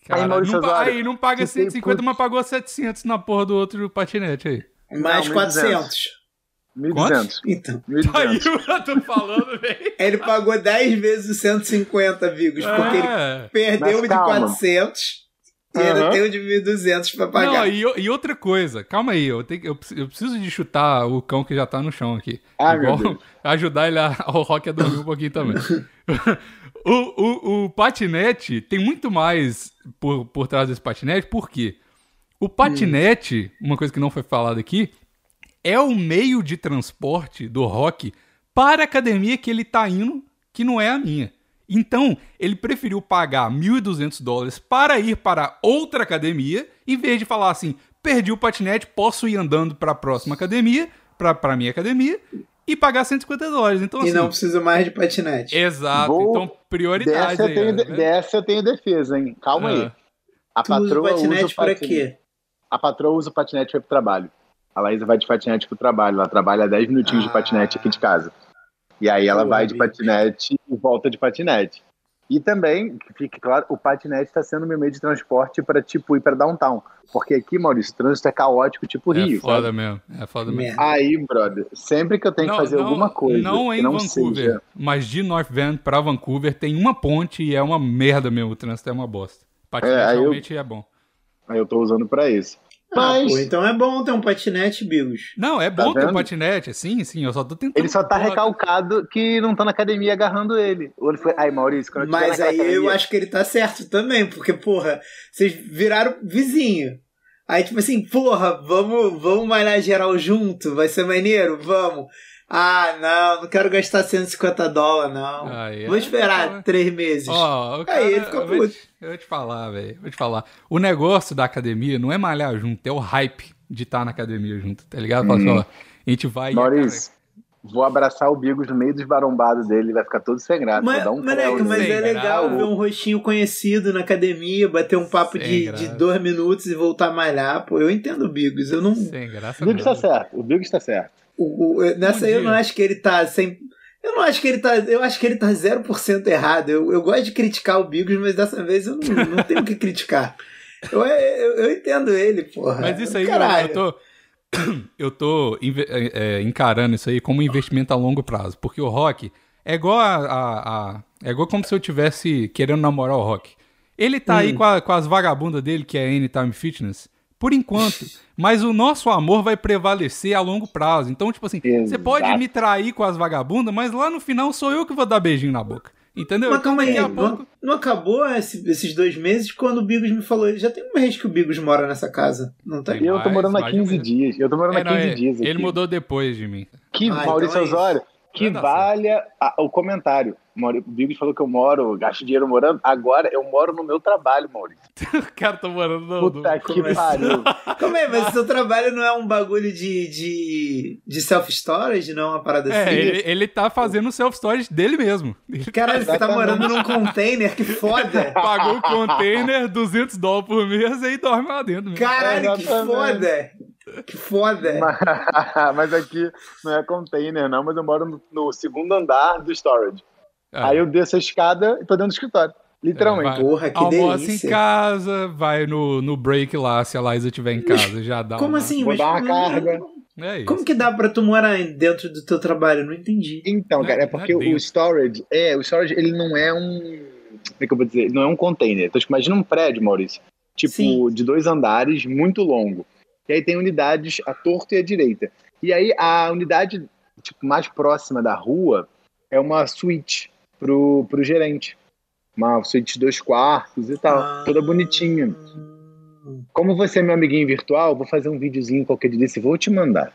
Cara, Aí, Maurício não, aí não paga fiquei 150, puto. mas pagou 700 na porra do outro patinete aí. Mais Não, 400. 1.200. Então, 1.200. Aí eu tô falando, velho. ele pagou 10 vezes os 150, Vigos, porque ele É. perdeu Mas de calma. 400 e ainda Aham. tem o de 1.200 pra pagar. Não, e, e outra coisa, calma aí, eu, tenho, eu, preciso- eu preciso de chutar o cão que já tá no chão aqui. Meu Igual Deus. ajudar ele a, o Rock a dormir um pouquinho também. o, o, o patinete tem muito mais por, por trás desse patinete, por quê? O patinete, uma coisa que não foi falada aqui, é o meio de transporte do Rock para a academia que ele tá indo, que não é a minha. Então, ele preferiu pagar 1.200 dólares para ir para outra academia, em vez de falar assim: perdi o patinete, posso ir andando para a próxima academia, para a minha academia, e pagar 150 dólares. Então, E assim. não precisa mais de patinete. Exato, Vou- então prioridade Dessa eu, aí. tenho, ó, de- tá dessa eu tenho defesa, hein? Calma Ah. aí. A Tu o patroa usa patinete o pra patinete. quê? A patroa usa o patinete para ir pro trabalho. A Laísa vai de patinete pro trabalho. Ela trabalha 10 minutinhos de Ah. patinete aqui de casa. E aí ela Boa, vai de patinete e volta de patinete. E também, que fique claro, o patinete está sendo meu meio de transporte para tipo ir para downtown. Porque aqui, Maurício, o trânsito é caótico, tipo É Rio. foda sabe? mesmo, é foda mesmo. Merda. Aí, brother, sempre que eu tenho que fazer alguma coisa. Não que em não Vancouver, seja- mas de North Van pra Vancouver tem uma ponte e é uma merda mesmo. O trânsito é uma bosta. Patinete É, aí eu- realmente é bom. Aí eu tô usando pra isso. Ah, Mas pô, então é bom ter um patinete, Bigos. Não, é bom Tá ter um patinete, sim, sim, eu só tô tentando. ele só tá Porra, recalcado que não tá na academia agarrando ele. Ou ele foi, ai Maurício, quando eu Mas aí eu academia- acho que ele tá certo também, porque, porra, vocês viraram vizinho. Aí, tipo assim, porra, vamos, vamos malhar geral junto, vai ser maneiro? Vamos. Ah, não, não quero gastar 150 dólares, não. Aí, Vou é, esperar tá. três meses. Ó, o cara, Aí ele ficou eu, vou puto. te, eu vou te falar, velho. Vou te falar. O negócio da academia não é malhar junto, é o hype de estar na academia junto, tá ligado? Fala assim, ó, a gente vai. e Maurício, vou abraçar o Bigos no meio dos barombados dele, ele vai ficar todo sem graça. Mas, um moleque, mas nele. é Sem legal graça. ver um rostinho conhecido na academia, bater um papo Sem de, de dois minutos e voltar a malhar. Pô, eu entendo o Bigos. Eu não, Sem graça O Bigos tá certo, o Bigos tá certo. O- o- nessa Bom aí eu não acho que ele tá sem. Eu não acho que ele tá. Eu acho que ele tá 0% errado. Eu, eu gosto de criticar o Bigos, mas dessa vez eu não, não tenho o que criticar. Eu, eu, eu entendo ele, porra. Mas isso aí, eu, Caralho. eu tô. Eu tô é, encarando isso aí como um investimento a longo prazo. Porque o rock é igual a, a- a- É igual como se eu tivesse querendo namorar o rock. Ele tá aí Hum. com, a- com as vagabundas dele, que é a Anytime Fitness, por enquanto. Mas o nosso amor vai prevalecer a longo prazo. Então, tipo assim, você pode me trair com as vagabundas, mas lá no final sou eu que vou dar beijinho na boca. Entendeu? Mas calma aí, a pouco- não, não acabou esse- esses dois meses quando o Bigos me falou. Já tem um mês que o Bigos mora nessa casa, não tem? Tem. E eu tô mais, morando há mais de um 15 mês. dias. Eu tô morando É, há não, 15 é, dias aqui. ele mudou depois de mim. Que, Ah, Maurício então é. Osório, que valha a- o comentário. Mauri- O Bigos falou que eu moro, gasto dinheiro morando. Agora eu moro no meu trabalho, Maurício. O cara tá morando no. Puta no- que começou. pariu. Como é? Mas o seu trabalho não é um bagulho de, de, de self-storage, não é uma parada É, assim? ele, ele tá fazendo o self-storage dele mesmo. Ele Caralho, você tá morando num container, que foda! pagou o container, 200 dólares por mês e dorme lá dentro. mesmo. Caralho, que foda! Que foda! mas, mas aqui não é container, não, mas eu moro no, no segundo andar do storage. É, Aí eu desço a escada e tô dentro do escritório. Literalmente. vai- Porra, que Almoça delícia. em casa, vai no, no break lá, se a Liza estiver em casa, já dá Como uma- assim? Vou Mas dar uma carga. É isso. Como que dá pra tu morar dentro do teu trabalho? Eu Não entendi. Então, é- cara, é não porque é o storage, é, o storage, ele não é um, como é que eu vou dizer? Ele Não é um container. Então, tipo, imagina um prédio, Maurício, tipo, Sim. de dois andares, muito longo. E aí tem unidades à torta e à direita. E aí a unidade, tipo, mais próxima da rua é uma suíte pro, pro gerente. Uma suíte de dois quartos e tal, Ah. toda bonitinha. Como você é meu amiguinho virtual, vou fazer um videozinho qualquer dia desse vou te mandar.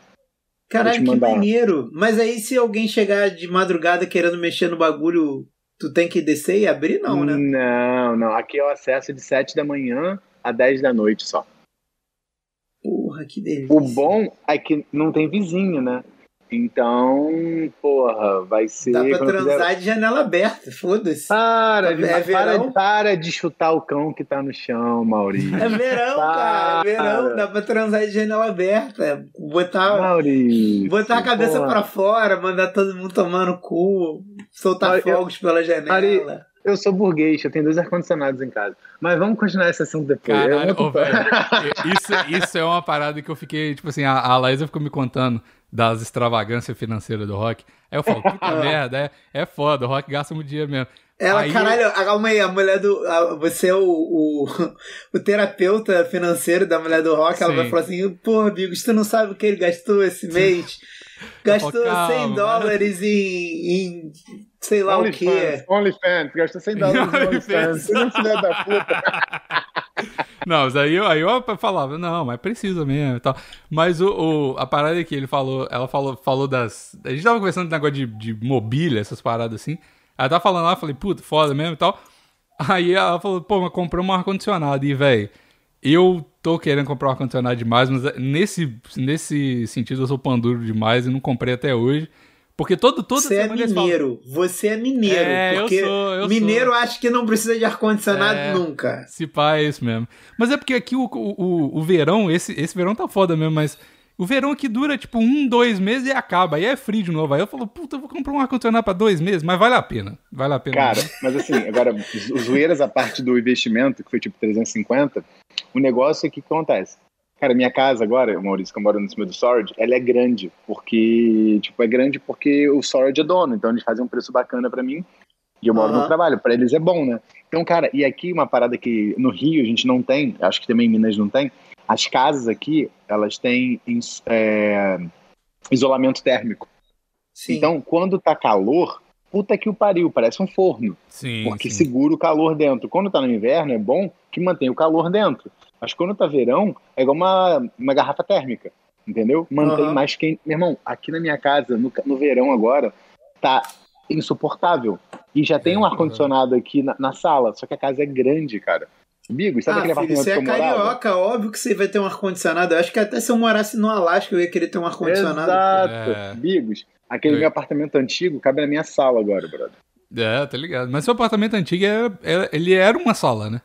Caralho, que maneiro. Mas aí se alguém chegar de madrugada querendo mexer no bagulho, tu tem que descer e abrir? Não, né? Não, não. Aqui é o acesso de 7 da manhã a 10 da noite só. Porra, que delícia. O bom é que não tem vizinho, né? Então, porra, vai ser. Dá pra transar fizer- de janela aberta, foda-se. Para, de, É para, verão? para de chutar o cão que tá no chão, Maurício. É verão, cara. É verão. Para. Dá pra transar de janela aberta. Botar, Maurício. botar a cabeça porra. pra fora, mandar todo mundo tomar no cu, soltar fogos pela janela. Eu sou burguês, eu tenho dois ar-condicionados em casa. Mas vamos continuar esse assunto depois. Caralho, ô, velho, isso, isso é uma parada que eu fiquei, tipo assim, a, a Laísa ficou me contando das extravagâncias financeiras do rock. Aí eu falo, puta merda, é, é foda, o rock gasta muito dinheiro mesmo. Ela, Aí- caralho, calma aí, a mulher do. a- você é o, o, o terapeuta financeiro da mulher do rock, ela Sim. vai falar assim: porra, Bigos, tu não sabe o que ele gastou esse mês? Gastou falo, calma, 100 né? dólares em, em sei lá o quê. OnlyFans, OnlyFans, gastou 100 dólares no OnlyFans. OnlyFans. Você não filha da puta. Não, mas aí eu, aí eu falava, não, mas precisa mesmo e tal. Mas o, o- a parada é que ele falou, ela falou, falou das. A gente tava conversando do negócio de, de mobília, essas paradas assim. Ela tava falando lá, eu falei, puta, foda mesmo e tal. Aí ela falou, pô, mas comprou um ar-condicionado. E, velho, eu tô querendo comprar um ar-condicionado demais, mas nesse, nesse sentido eu sou panduro demais e não comprei até hoje. Porque todo, toda Você é eles falam- mineiro. Você é mineiro. É, eu porque sou, eu mineiro sou. acha que não precisa de ar-condicionado É. nunca. Se pá, é isso mesmo. Mas é porque aqui o, o, o- verão, esse, esse verão tá foda mesmo, mas o verão aqui dura tipo um, dois meses e acaba. Aí é frio de novo. Aí eu falo, puta, eu vou comprar um ar-condicionado pra dois meses, mas vale a pena. Vale a pena. Cara, mas assim, agora, os zoeiras a parte do investimento, que foi tipo 350, o negócio é que acontece. Cara, minha casa agora, Maurício, que eu moro no cima do storage, ela é grande, porque, tipo, é grande porque o storage é dono, então eles fazem um preço bacana pra mim. E eu moro Aham. no trabalho. Pra eles é bom, né? Então, cara, e aqui uma parada que no Rio a gente não tem, acho que também em Minas não tem. As casas aqui, elas têm é, isolamento térmico. Sim. Então, quando tá calor, puta que o pariu, parece um forno. Sim, porque sim. segura o calor dentro. Quando tá no inverno, é bom que mantém o calor dentro. Mas quando tá verão, é igual uma, uma garrafa térmica. Entendeu? Mantém Aham. mais quente. Meu irmão, aqui na minha casa, no, no verão agora, tá insuportável. E já tem um É, ar-condicionado aqui na, na sala, só que a casa é grande, cara. Bigo, sabe ah, aquele filho, apartamento você é morava? carioca, óbvio que você vai ter um ar-condicionado. Eu acho que até se eu morasse no Alasca eu ia querer ter um ar-condicionado. Exato. É. Bigos, aquele Oi. meu apartamento antigo cabe na minha sala agora, brother. É, tá ligado. Mas seu apartamento antigo, era, era- ele era uma sala, né?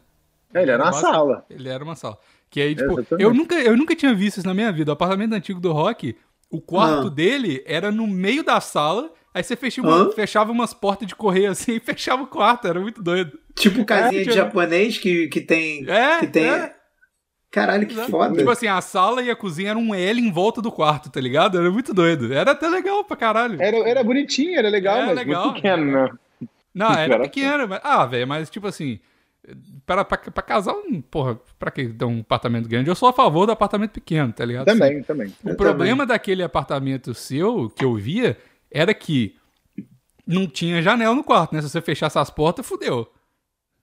É, Ele era uma sala. Ele era uma sala. Que aí, tipo, Exatamente. eu nunca, eu nunca tinha visto isso na minha vida. O apartamento antigo do Rock, o quarto Ah. dele era no meio da sala, aí você fechava, fechava umas portas de correio assim e fechava o quarto. Era muito doido. Tipo casinha É, de japonês que, que tem. É, que tem. é. Caralho, que Exato. foda. Tipo assim, a sala e a cozinha eram um L em volta do quarto, tá ligado? Era muito doido. Era até legal pra caralho. Era, era bonitinho, era legal, É, mas legal. muito pequeno, né? Não, era Era pequeno. Mas... Ah, velho, mas tipo assim. Pra, pra, pra casal, porra, pra que dar um apartamento grande? Eu sou a favor do apartamento pequeno, tá ligado? Também, também. O problema daquele apartamento seu, que eu via, era que não tinha janela no quarto, né? Se você fechasse as portas, fudeu.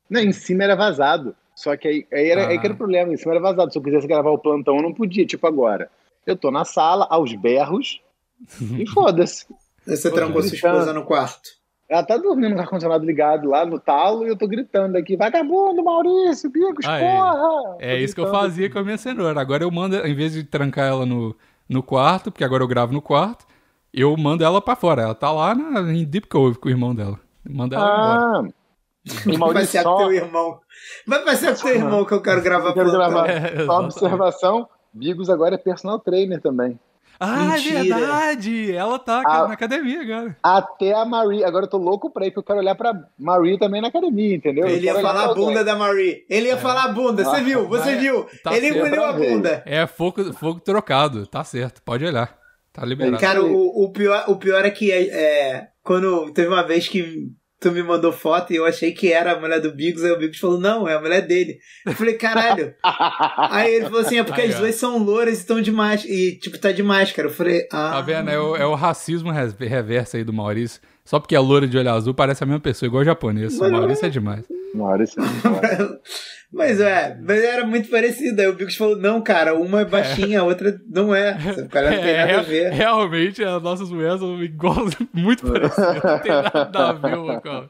Não, em cima era vazado. Só que aí, aí, era, Ah. aí que era o problema, em cima era vazado. Se eu quisesse gravar o plantão, eu não podia, tipo agora. Eu tô na sala, aos berros, e foda-se. Você trancou sua esposa no quarto. Ela tá dormindo com o ar-condicionado ligado lá no talo e eu tô gritando aqui, vagabundo, Maurício, Bigos, Ah, é. porra! É Tô isso que eu fazia com a minha cenoura. Agora eu mando, em vez de trancar ela no, no quarto, porque agora eu gravo no quarto, eu mando ela pra fora. Ela tá lá na, em Deep Cove com o irmão dela. Manda ela embora. Ah, e Vai Maurício, com só, teu irmão. Vai passear com teu irmão que eu quero gravar eu quero gravar. É, só observação, Bigos agora é personal trainer também. Ah, Mentira. é verdade! Ela tá Ah. na academia agora. Até a Marie, agora eu tô louco pra ir, porque eu quero olhar pra Marie também na academia, entendeu? Ele ia falar a alguém. bunda da Marie. Ele ia falar a bunda. Você Ah, viu? Você vai. viu? Tá Ele engoliu a ver. bunda. É fogo, fogo trocado, tá certo, pode olhar. Tá liberado. Cara, o, o, pior, o pior é que é, é, quando teve uma vez que tu me mandou foto e eu achei que era a mulher do Bigos, aí o Bigos falou, não, é a mulher dele. Eu falei, caralho. aí ele falou assim, é porque Aí, as duas são louras e estão de máscara. E, tipo, tá de máscara. Eu falei, ah. Tá vendo? É o, é o racismo reverso aí do Maurício. Só porque é loura de olho azul parece a mesma pessoa, igual o japonês. O Mas Maurício é demais. Maurício. Mas é, mas era muito parecido. Aí o Bigos falou, não, cara, uma é baixinha, a outra não é. O cara não tem É, nada a ver. Realmente, as nossas mulheres são igual, muito parecidas. Não tem nada a ver uma com.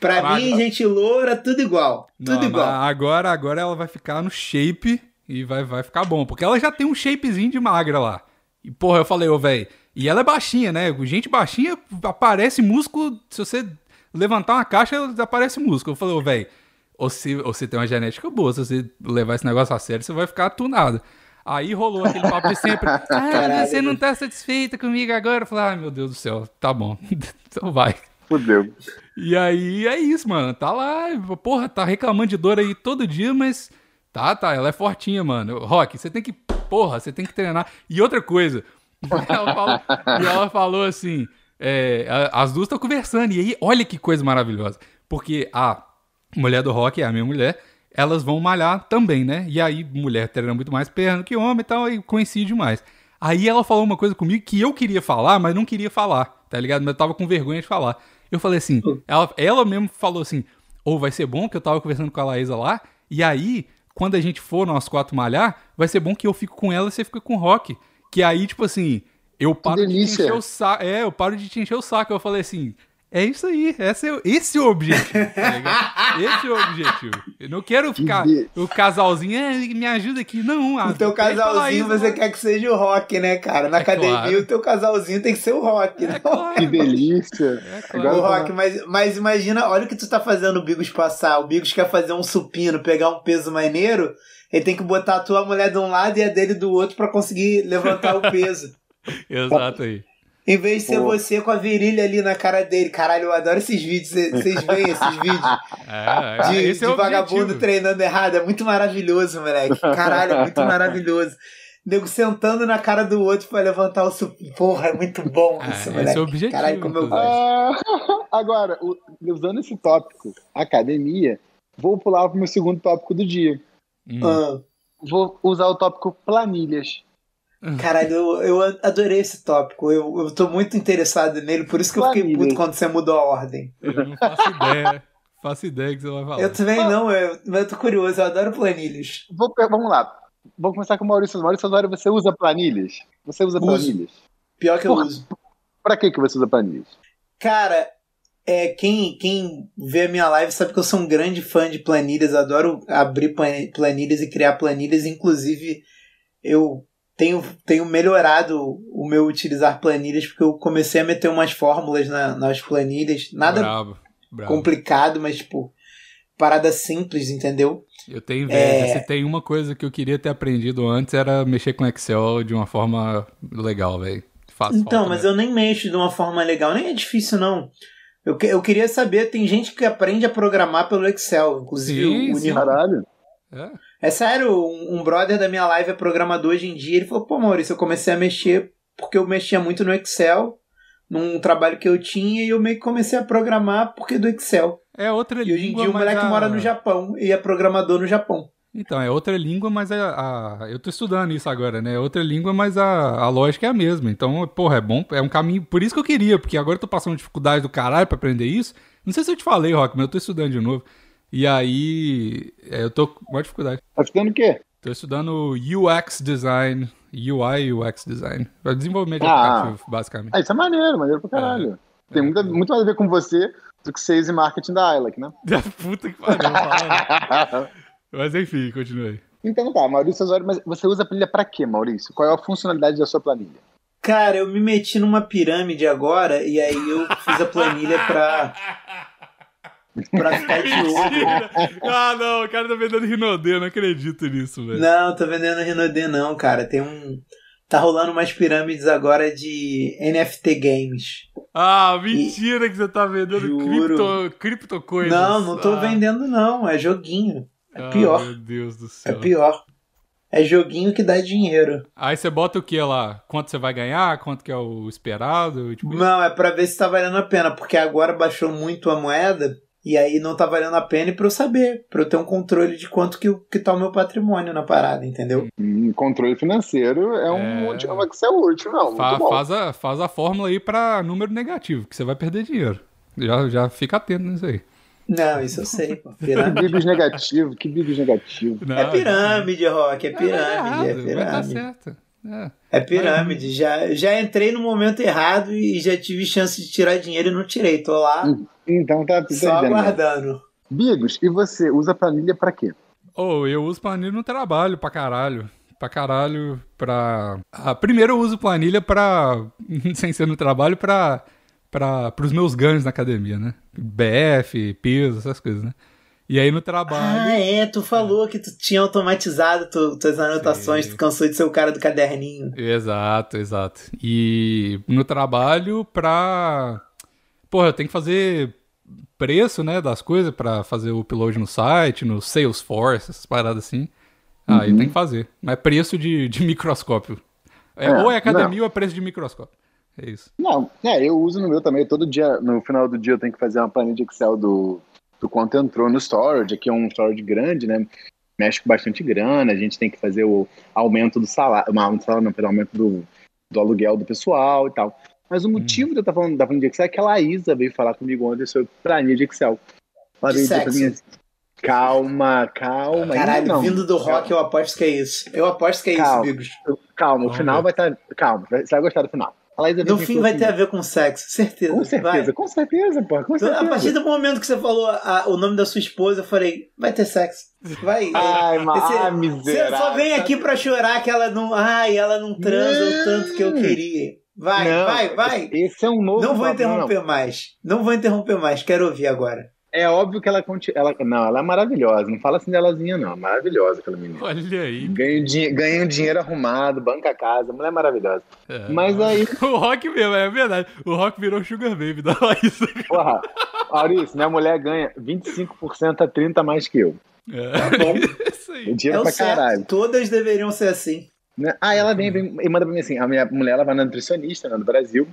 Pra Mas- mim, gente loura, tudo igual. Tudo Não, igual. Agora, agora ela vai ficar no shape e vai, vai ficar bom. Porque ela já tem um shapezinho de magra lá. E, porra, eu falei, ô, velho. E ela é baixinha, né? Gente baixinha aparece músculo. Se você levantar uma caixa, aparece músculo. Eu falei, ô, velho. Ou você tem uma genética boa, se você levar esse negócio a sério, você vai ficar tunado. Aí rolou aquele papo de sempre. Ah, Caralho, você não velho. tá satisfeita comigo agora? Eu falei, ai meu Deus do céu, tá bom. então vai. Fudeu. E aí é isso, mano. Tá lá, porra, tá reclamando de dor aí todo dia, mas tá, tá, ela é fortinha, mano. Rock, você tem que, porra, você tem que treinar. E outra coisa, ela falou, e ela falou assim, é, as duas estão conversando, e aí, olha que coisa maravilhosa. Porque a mulher do Rock é a minha mulher, elas vão malhar também, né? E aí, mulher treina muito mais perna que homem e tal, e coincide mais. Aí ela falou uma coisa comigo que eu queria falar, mas não queria falar, tá ligado? Mas eu tava com vergonha de falar. Eu falei assim, ela, ela mesmo falou assim, ou vai ser bom que eu tava conversando com a Laísa lá, e aí, quando a gente for nós quatro malhar, vai ser bom que eu fico com ela e você fica com o Rock. Que aí, tipo assim, eu paro de te encher o saco. É, eu paro de te encher o saco. Eu falei assim, é isso aí, esse é, o- esse é o objetivo, tá? Esse é o objetivo. Eu não quero ficar de- o casalzinho, é, me ajuda aqui. Não, O teu casalzinho Laísa você lá. quer que seja o rock, né, cara? Na É academia claro. o teu casalzinho tem que ser o rock. É não? claro. Que delícia. É claro. O rock, mas, mas imagina, olha o que tu tá fazendo o Bigos passar. O Bigos quer fazer um supino, pegar um peso maneiro, ele tem que botar a tua mulher de um lado e a dele do outro pra conseguir levantar o peso. Exato aí. Em vez de ser Pô. você com a virilha ali na cara dele. Caralho, eu adoro esses vídeos. Cê- Vocês veem esses vídeos É, é, de, esse de é o vagabundo objetivo. treinando errado? É muito maravilhoso, moleque. Caralho, é muito maravilhoso. nego sentando na cara do outro pra levantar o su... Porra, é muito bom Ah, isso, esse moleque. é o objetivo, Caralho, como eu gosto. Ah, agora, usando esse tópico, academia, vou pular pro meu segundo tópico do dia. Hum. Ah, Vou usar o tópico planilhas. caralho, eu, eu adorei esse tópico. Eu, eu tô muito interessado nele, por isso que eu fiquei Planilhas. puto quando você mudou a ordem. Eu não faço ideia. faço ideia que você vai falar. Eu também não, eu, mas eu tô curioso, eu adoro planilhas. Vou, vamos lá. Vamos começar com o Maurício. Maurício Osório, você usa planilhas? Você usa Uso. planilhas? Pior que eu Porra. uso. Pra que, que você usa planilhas? Cara, é, quem, quem vê a minha live sabe que eu sou um grande fã de planilhas, adoro abrir plan- planilhas e criar planilhas, inclusive eu tenho, tenho melhorado o meu utilizar planilhas, porque eu comecei a meter umas fórmulas na- nas planilhas, nada Bravo, bravo. complicado, mas tipo, parada simples, entendeu? Eu tenho inveja. É. Se tem uma coisa que eu queria ter aprendido antes era mexer com Excel de uma forma legal, velho. Fácil. Então, mas eu nem mexo de uma forma legal, nem é difícil não. Eu, que- eu queria saber, tem gente que aprende a programar pelo Excel, inclusive Sim, o Caralho. É. É sério, um, um brother da minha live é programador hoje em dia. Ele falou: pô, Maurício, eu comecei a mexer porque eu mexia muito no Excel, num trabalho que eu tinha, e eu meio que comecei a programar porque do Excel. É outra E língua. hoje em dia o moleque a- mora no Japão e é programador no Japão. Então, é outra língua, mas a, a- eu tô estudando isso agora, né? É outra língua, mas a, a lógica é a mesma. Então, porra, é bom, é um caminho. Por isso que eu queria, porque agora eu tô passando dificuldade do caralho pra aprender isso. Não sei se eu te falei, Rock, mas eu tô estudando de novo. E aí, é, eu tô com maior dificuldade. Tá estudando o quê? Tô estudando UX Design, UI UX Design. Pra desenvolvimento de Ah. aplicativo, basicamente. Ah, isso é maneiro, maneiro pra caralho. Tem muito, a- muito mais a ver com você do que sales e marketing da ILAC, né? Puta que pariu, fala. Mas enfim, continue. então tá, Maurício Osório, mas você usa a planilha pra quê, Maurício? Qual é a funcionalidade da sua planilha? Cara, eu me meti numa pirâmide agora e aí eu fiz a planilha pra. pra ficar de olho. ah, não, o cara tá vendendo Rinodê, eu não acredito nisso, velho. Não, tô vendendo Rinode não, cara. Tem um. Tá rolando umas pirâmides agora de NFT games. Ah, mentira que você tá vendendo Juro. cripto, cripto coisas. Não, não tô Ah, vendendo, não. É joguinho. É ah, pior. Meu Deus do É céu. pior. É joguinho que dá dinheiro. Aí você bota o que lá? Quanto você vai ganhar? Quanto que é o esperado? Tipo, Não, é pra ver se tá valendo a pena, porque agora baixou muito a moeda e aí não tá valendo a pena e pra eu saber, pra eu ter um controle de quanto que, que tá o meu patrimônio na parada, entendeu? Hum, controle financeiro é um É. útil, é uma que é útil, não. fa- Muito bom. faz, a, faz a fórmula aí pra número negativo, que você vai perder dinheiro. Já, já fica atento nisso aí. Não, isso eu sei, pô. Que Pirâmide. bigos negativo, que bigos negativo. Não, É pirâmide, Rock, é É pirâmide, é errado, mas tá pirâmide. certo. É. É pirâmide. Já, já entrei no momento errado e já tive chance de tirar dinheiro e não tirei. Tô lá Então tá, tá só entendendo. aguardando. Bigos, e você usa planilha pra quê? Ou eu uso planilha no trabalho pra caralho. Pra caralho, pra. Ah, primeiro eu uso planilha pra. sem ser no trabalho, pra. Pra pros meus ganhos na academia, né? BF, peso, essas coisas, né? E aí no trabalho. Ah, é, tu falou que tu tinha automatizado tu, tuas anotações, Sim. tu cansou de ser o cara do caderninho. Exato, exato. E no trabalho pra. Porra, eu tenho que fazer preço, né, das coisas pra fazer o upload no site, no Salesforce, essas paradas assim. Aí Uhum. tem que fazer. Mas preço de, de microscópio. É, É, ou é academia ou é preço de microscópio. É isso. Não, é, eu uso no meu também. Todo dia, no final do dia, eu tenho que fazer uma planilha de Excel do, do quanto entrou no storage. Aqui é um storage grande, né? Mexe com bastante grana. A gente tem que fazer o aumento do salário. Não, não, salário não, pelo aumento do, do aluguel do pessoal e tal. Mas o motivo de eu estar falando da planilha de Excel é que a Laísa veio falar comigo ontem sobre planilha de Excel. Ela De veio dizer pra sexo. mim assim, calma, calma. Caralho, não. vindo do rock, eu aposto que é isso. Eu aposto que é Calma. isso, Bigos. Calma, o Vamos final ver. vai estar. Calma, você vai gostar do final. No fim vai ter a ver com sexo, certeza. Com certeza, Vai. com certeza, pô, com certeza. A partir do momento que você falou a- o nome da sua esposa, eu falei, vai ter sexo. Vai. Ai, Você miserável. só vem aqui pra chorar que ela não. Ai, ela não transa o Não. tanto que eu queria. Vai, Não, vai, vai. Esse é um novo. Não vou papo, interromper mais. Não vou interromper mais. Quero ouvir agora. É óbvio que ela continua. Ela... Não, ela é maravilhosa. Não fala assim delazinha, não. Maravilhosa aquela menina. Olha aí. Ganha, ganha um dinheiro arrumado, banca a casa. Mulher maravilhosa. É. Mas aí, O Rock mesmo, é verdade. O Rock virou Sugar Baby da Laísa. porra, Maurício, minha mulher ganha 25% a 30% a mais que eu. É. Isso aí. É é pra certo. caralho. Todas deveriam ser assim. Né? Ah, ela vem, vem e manda pra mim assim: a minha mulher ela vai na nutricionista né, do Brasil,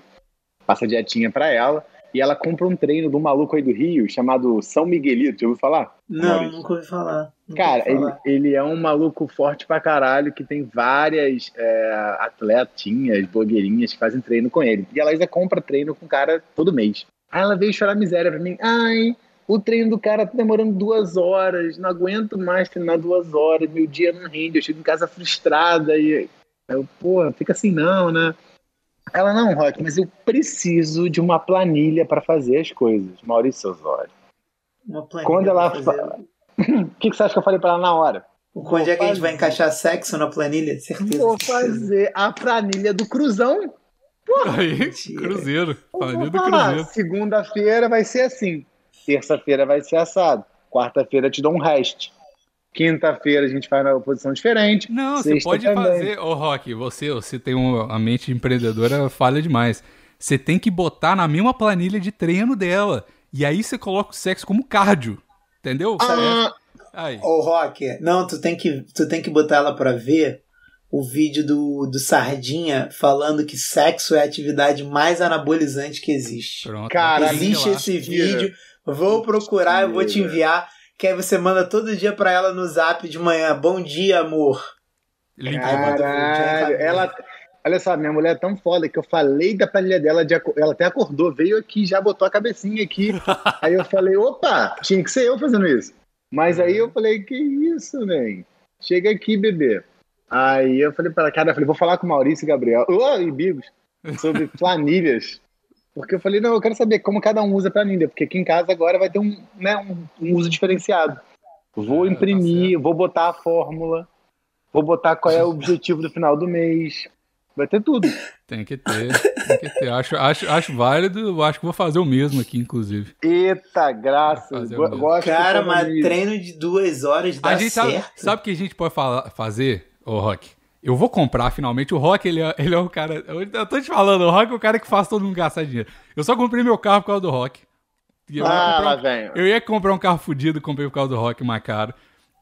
passa dietinha pra ela, e ela compra um treino de um maluco aí do Rio chamado São Miguelito. Já ouviu falar? Não, Maurício? nunca ouvi falar. Nunca Cara, ouvi ele, falar. ele é um maluco forte pra caralho que tem várias é, atletinhas, blogueirinhas que fazem treino com ele. E a Laísa compra treino com o cara todo mês. Aí ela veio chorar miséria pra mim. Ai, o treino do cara tá demorando duas horas, não aguento mais treinar duas horas, meu dia não rende, eu chego em casa frustrada e eu, porra, fica assim não, né? Ela, não, Rock, mas eu preciso de uma planilha pra fazer as coisas. Maurício Osório. Uma planilha Quando ela pra fa- fazer. O que, que você acha que eu falei pra ela na hora? Onde é que a gente vai encaixar sexo na planilha? Certeza. Vou fazer a planilha do Cruzão. Aí. Cruzeiro. Planilha do Cruzeiro. Segunda-feira vai ser assim. Terça-feira vai ser assado. Quarta-feira te dou um rest. Quinta-feira a gente faz na posição diferente. Não, você pode também. fazer. Ô, Rock, você, você tem uma a mente empreendedora falha demais. Você tem que botar na mesma planilha de treino dela. E aí você coloca o sexo como cardio. Entendeu? Ah, Aí. Ô, Rock, não, tu tem que, tu tem que botar ela pra ver o vídeo do, do Sardinha falando que sexo é a atividade mais anabolizante que existe. Pronto. Cara, Existe esse vídeo. Vou procurar, eu vou te enviar. Que aí você manda todo dia pra ela no zap de manhã. Bom dia, amor. Caralho, hein, ela. Olha só, minha mulher é tão foda que eu falei da planilha dela, de ela até acordou, veio aqui, já botou a cabecinha aqui. aí eu falei, opa, tinha que ser eu fazendo isso. Mas aí eu falei, que isso, nem? Chega aqui, bebê. Aí eu falei pra ela, cara, eu falei, vou falar com o Maurício e Gabriel, oh, e Bigos, sobre planilhas. Porque eu falei, não, eu quero saber como cada um usa planilha, porque aqui em casa agora vai ter um, né, um, um uso diferenciado. Vou É, tá imprimir, vou botar a fórmula, vou botar qual é o objetivo do final do mês. Vai ter tudo. Tem que ter. Tem que ter. Acho, acho, acho válido. eu Acho que vou fazer o mesmo aqui, inclusive. Eita. Gosto Cara, mas treino de duas horas dá a gente sabe, certo. sabe o que a gente pode falar, fazer, ô Rock? Eu vou comprar finalmente. O Rock, ele é, ele é o cara. Eu, eu tô te falando, o Rock é o cara que faz todo mundo gastar dinheiro. Eu só comprei meu carro por causa do Rock. Eu, ia Ah, comprar lá vem. eu ia comprar um carro fudido, comprei por causa do Rock mais caro.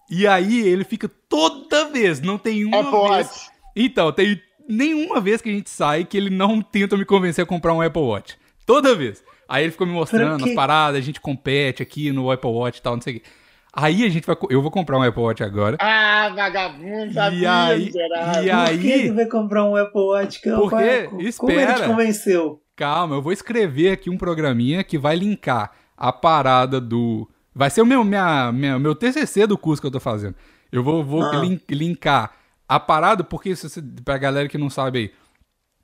E aí ele fica toda vez, não tem uma Apple vez. Watch. Então, tem nenhuma vez que a gente sai que ele não tenta me convencer a comprar um Apple Watch. Toda vez. Aí ele ficou me mostrando as paradas, a gente compete aqui no Apple Watch e tal, não sei o quê. Aí a gente vai. Eu vou comprar um Apple Watch agora. Ah, vagabundo, sabia, E aí, miserável. e Por que aí tu vai comprar um Apple Watch? Qual é- quê? Como Espera. ele te convenceu? calma, eu vou escrever aqui um programinha que vai linkar a parada do. Vai ser o meu, minha, minha- meu TCC do curso que eu tô fazendo. Eu vou, vou Ah. lin- linkar a parada, porque se você, pra galera que não sabe aí,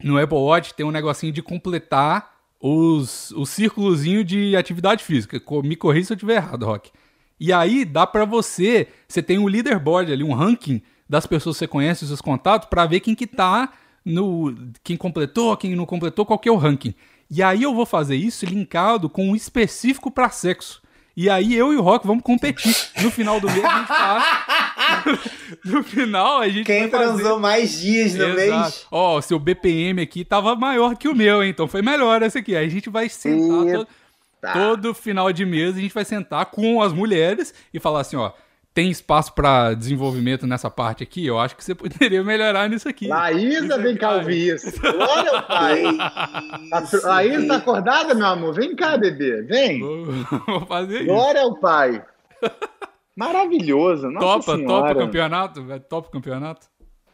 no Apple Watch tem um negocinho de completar os, o círculozinho de atividade física. Me corrija se eu estiver errado, Rock. E aí dá pra você, você tem um leaderboard ali, um ranking das pessoas que você conhece, os seus contatos, pra ver quem que tá no quem completou, quem não completou, qual que é o ranking. E aí eu vou fazer isso linkado com um específico pra sexo. E aí eu e o Rock vamos competir. No final do mês a gente faz. no final a gente Quem vai fazer- transou mais dias no mês? Exato. Ó, o seu BPM aqui tava maior que o meu, hein? então foi melhor esse aqui. Aí a gente vai sentar Eita. todo, todo final de mês, a gente vai sentar com as mulheres e falar assim, ó, tem espaço pra desenvolvimento nessa parte aqui? Eu acho que você poderia melhor nisso aqui. Laísa, Isso vem cá ouvir isso. Glória pai. Tá- Isso, Laísa tá acordada, meu amor? Vem cá, bebê. Vem. Vou, vou fazer isso. Glória ao pai. Maravilhoso. Nossa Topa, senhora. topa o campeonato? Vai, Topa o campeonato?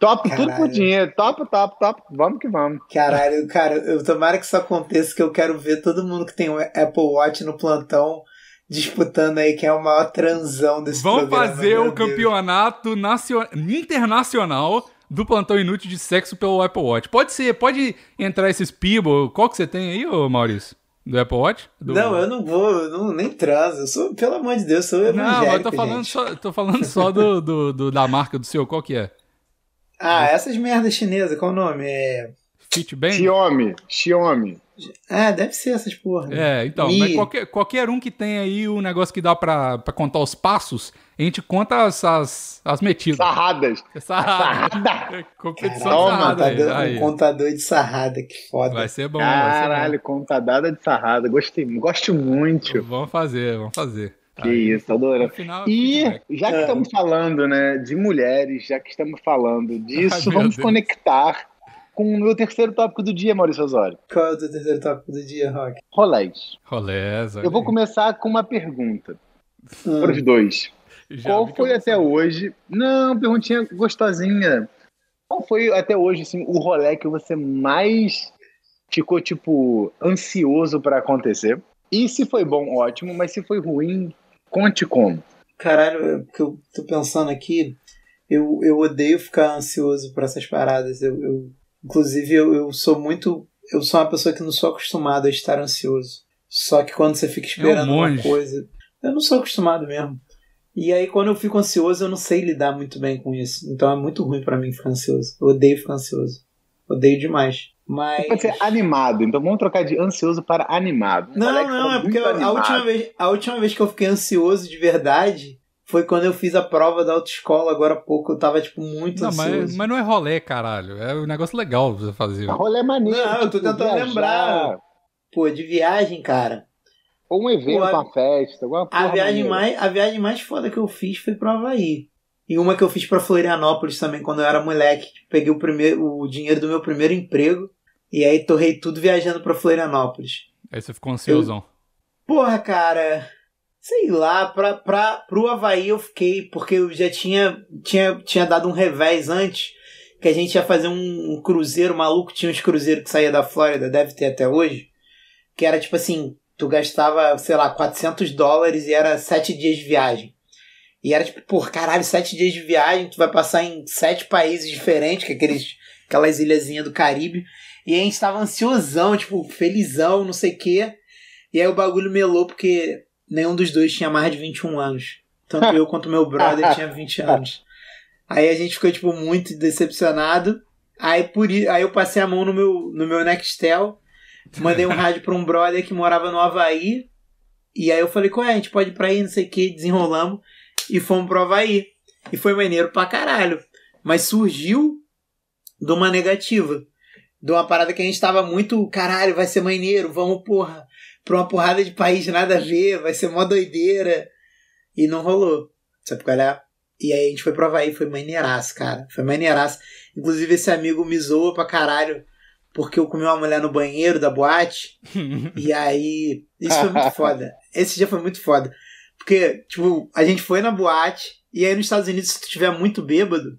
Top tudo por Caralho. dinheiro. Top, top, top. Vamos que vamos. Caralho, cara, eu tomara que isso aconteça, que eu quero ver todo mundo que tem o Apple Watch no plantão disputando aí quem é o maior transão desse Vamos programa. fazer o Deus. campeonato nacio- internacional do plantão inútil de sexo pelo Apple Watch. Pode ser, pode entrar esses people. Qual que você tem aí, ô Maurício? Do Apple Watch? Do- Não, eu não vou, eu não, nem transo. Eu sou, pelo amor de Deus, eu sou evangélico, Não, eu tô falando gente. só, tô falando só do, do- do- da marca do seu. Qual que é? Ah, essas merdas chinesas, qual o nome? É... Fitband? Xiaomi. Xiaomi. Ah, deve ser essas porra. É, então, Mi. mas qualquer, qualquer um que tem aí o negócio que dá pra, pra contar os passos, a gente conta as, as, as metidas. Sarradas. Sarrada. Sarrada. Competição Toma, sarrada aí. contador, aí. um contador de sarrada, que foda. Vai ser bom, vai ser bom. Caralho, conta dada de sarrada. Gostei, gosto muito. Vamos fazer, vamos fazer. Que Aí, isso, adorando. no final, E já que É. estamos falando, né, de mulheres, já que estamos falando disso, Ai, vamos Deus. conectar com o meu terceiro tópico do dia, Maurício Osório. Qual é o teu terceiro tópico do dia, Rock? Rolés. Rolés, Eu vou começar com uma pergunta Hum. para os dois. Já Qual foi eu- até hoje? Não, perguntinha gostosinha. Qual foi até hoje assim, o rolê que você mais ficou tipo ansioso para acontecer? E se foi bom, ótimo, mas se foi ruim, conte como. Caralho, o que eu tô pensando aqui, eu, eu odeio ficar ansioso por essas paradas. Eu, eu- inclusive, eu, eu sou muito. Eu sou uma pessoa que não sou acostumado a estar ansioso. Só que quando você fica esperando uma coisa. Eu não sou acostumado mesmo. E aí, quando eu fico ansioso, eu não sei lidar muito bem com isso. Então é muito ruim pra mim ficar ansioso. Eu odeio ficar ansioso. Odeio demais. Mas. Pode ser animado, então vamos trocar de ansioso para animado. Não, que não, é porque a última, vez, a última vez que eu fiquei ansioso de verdade foi quando eu fiz a prova da autoescola agora há pouco. Eu tava, tipo, muito Não, ansioso. mas, mas não é rolê, caralho. É um negócio legal você fazer. Rolê maneiro. Não, eu tô tipo, tentando viajar, lembrar. Pô, de viagem, cara. Ou um evento, Pô, a- uma festa, alguma A porra viagem, maneira. mais, a viagem mais foda que eu fiz foi pro Havaí. E uma que eu fiz pra Florianópolis também, quando eu era moleque. Peguei o, primeiro, o dinheiro do meu primeiro emprego. E aí torrei tudo viajando pra Florianópolis. Aí você ficou ansiosão. Porra, cara. Sei lá, pra, pra, pro Havaí eu fiquei, porque eu já tinha, tinha, tinha dado um revés antes, que a gente ia fazer um, um cruzeiro maluco, tinha uns cruzeiros que saía da Flórida, deve ter até hoje, que era tipo assim, tu gastava, sei lá, 400 dólares e era sete dias de viagem. E era tipo, por caralho, sete dias de viagem, tu vai passar em sete países diferentes, que é aqueles, aquelas ilhazinhas do Caribe. E a gente tava ansiosão, tipo, felizão, não sei o quê. E aí o bagulho melou porque nenhum dos dois tinha mais de 21 anos. Tanto eu quanto meu brother tinha 20 anos. Aí a gente ficou, tipo, muito decepcionado. Aí, por, aí eu passei a mão no meu, no meu Nextel, mandei um rádio pra um brother que morava no Havaí. E aí eu falei, qual é? A gente pode ir pra aí, não sei o que, desenrolamos. E fomos pro Havaí. E foi maneiro pra caralho. Mas surgiu de uma negativa. De uma parada que a gente tava muito, caralho, vai ser maneiro, vamos, porra, pra uma porrada de país nada a ver, vai ser mó doideira. E não rolou. Sabe qual é? E aí a gente foi pro Havaí, foi maneiraço, cara. Foi maneiraço. Inclusive esse amigo me zoa pra caralho, porque eu comi uma mulher no banheiro da boate. E aí. Isso foi muito foda. Esse dia foi muito foda. Porque, tipo, a gente foi na boate, e aí nos Estados Unidos, se tu tiver muito bêbado,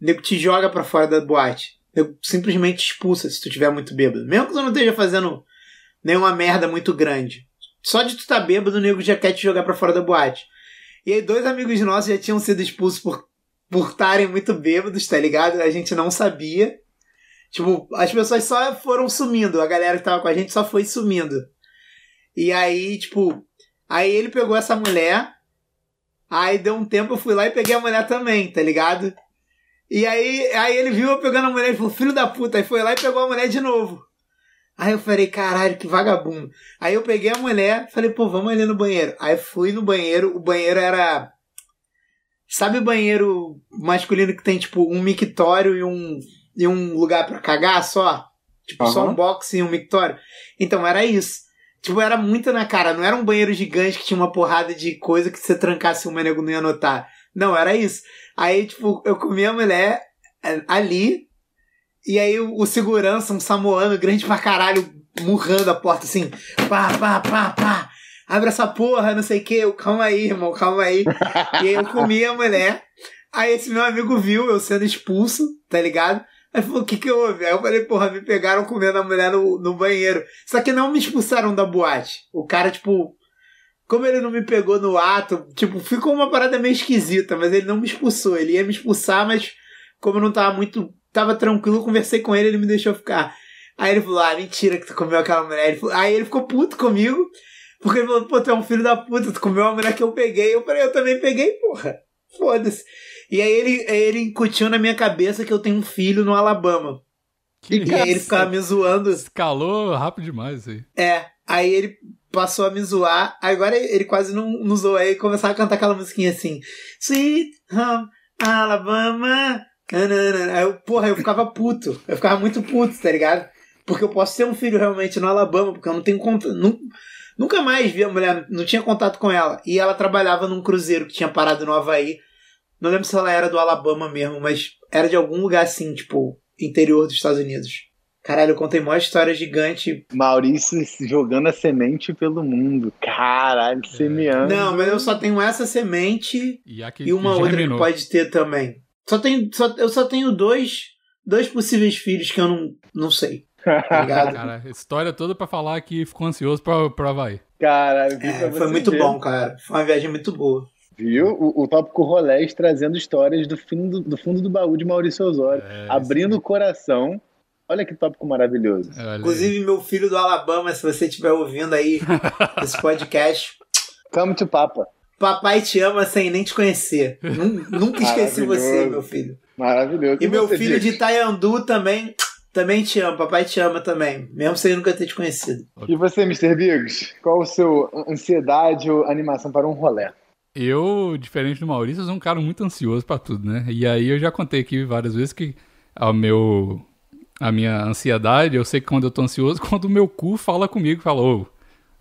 o nego te joga pra fora da boate. Simplesmente te expulsa se tu tiver muito bêbado. Mesmo que tu não esteja fazendo nenhuma merda muito grande. Só de tu tá bêbado, o nego já quer te jogar pra fora da boate. E aí, dois amigos nossos já tinham sido expulsos por por estarem muito bêbados, tá ligado? A gente não sabia. Tipo, as pessoas só foram sumindo. A galera que tava com a gente só foi sumindo. E aí, tipo, aí ele pegou essa mulher. Aí deu um tempo, eu fui lá e peguei a mulher também, tá ligado? E aí, aí ele viu eu pegando a mulher e falou, filho da puta, aí foi lá e pegou a mulher de novo. Aí eu falei, caralho, que vagabundo. Aí eu peguei a mulher, falei, pô, vamos ali no banheiro. Aí fui no banheiro, o banheiro era. Sabe o banheiro masculino que tem, tipo, um mictório e um, e um lugar pra cagar só? Tipo, só Aham. um box e um mictório? Então era isso. Tipo, era muito na cara. Não era um banheiro gigante que tinha uma porrada de coisa que se você trancasse uma nego não ia notar. Não, era isso. Aí, tipo, eu comi a mulher é, ali. E aí o, o segurança, um samoano grande pra caralho, murrando a porta assim. Pá, pá, pá, pá. Abre essa porra, não sei o que. Calma aí, irmão, calma aí. e aí eu comi a mulher. Aí esse meu amigo viu eu sendo expulso, tá ligado? Aí falou, o que que houve? Aí eu falei, porra, me pegaram comendo a mulher no, no banheiro. Só que não me expulsaram da boate. O cara, tipo, como ele não me pegou no ato, tipo, ficou uma parada meio esquisita, mas ele não me expulsou. Ele ia me expulsar, mas como eu não tava muito. Tava tranquilo, eu conversei com ele, ele me deixou ficar. Aí ele falou, ah, mentira que tu comeu aquela mulher. Ele falou- aí ele ficou puto comigo, porque ele falou, pô, tu é um filho da puta, tu comeu a mulher que eu peguei. Eu falei, eu também peguei, porra. Foda-se. E aí ele, ele incutiu na minha cabeça que eu tenho um filho no Alabama. Que E aí ele ficava me zoando. Escalou rápido demais aí. É, aí ele passou a me zoar. Agora ele quase não, zoou. Aí ele começava a cantar aquela musiquinha assim: Sweet Home Alabama. eu, porra, eu ficava puto. Eu ficava muito puto, tá ligado? Porque eu posso ter um filho realmente no Alabama, porque eu não tenho conta. Nunca mais vi a mulher, não tinha contato com ela. E ela trabalhava num cruzeiro que tinha parado no Havaí. Não lembro se ela era do Alabama mesmo, mas era de algum lugar assim, tipo, interior dos Estados Unidos. Caralho, eu contei uma história gigante. Maurício jogando a semente pelo mundo. Caralho, semeando. Não, mas eu só tenho essa semente E, aqui, e uma que outra que pode ter também. Só tenho, só, eu só tenho dois, dois possíveis filhos que eu não, não sei. Tá ligado? Cara, história toda pra falar que ficou ansioso pra, pra Havaí. Caralho, viu É, foi você muito ver. bom, cara. Foi uma viagem muito boa. Viu? O, o tópico rolés trazendo histórias do fundo do, fundo do baú de Maurício Osório. É, abrindo o coração. Olha que tópico maravilhoso. Olha aí. Inclusive, meu filho do Alabama, se você estiver ouvindo aí esse podcast, Come to Papa. papai te ama sem nem te conhecer. Nun- Nunca esqueci você, meu filho. Maravilhoso. E meu filho Diego? de Taiandu também, também te ama. Papai te ama também, mesmo sem nunca ter te conhecido. E você, Mr. Biggs? Qual o seu ansiedade ou animação para um rolé? Eu, diferente do Maurício, sou um cara muito ansioso pra tudo, né? E aí eu já contei aqui várias vezes que o meu, a minha ansiedade, eu sei que quando eu tô ansioso, quando o meu cu fala comigo, fala, ô,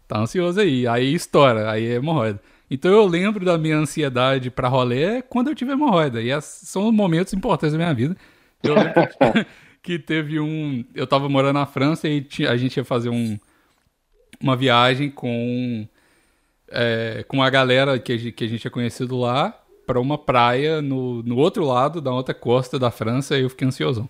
tá ansioso aí, aí estoura, aí é hemorroida. Então eu lembro da minha ansiedade pra rolê quando eu tive hemorroida. E são momentos importantes da minha vida. Eu lembro que, teve um. Eu tava morando na França e a gente ia fazer um, uma viagem com é, com a galera que a, gente, que a gente tinha conhecido lá pra uma praia no, no outro lado, da outra costa da França, e eu fiquei ansiosão.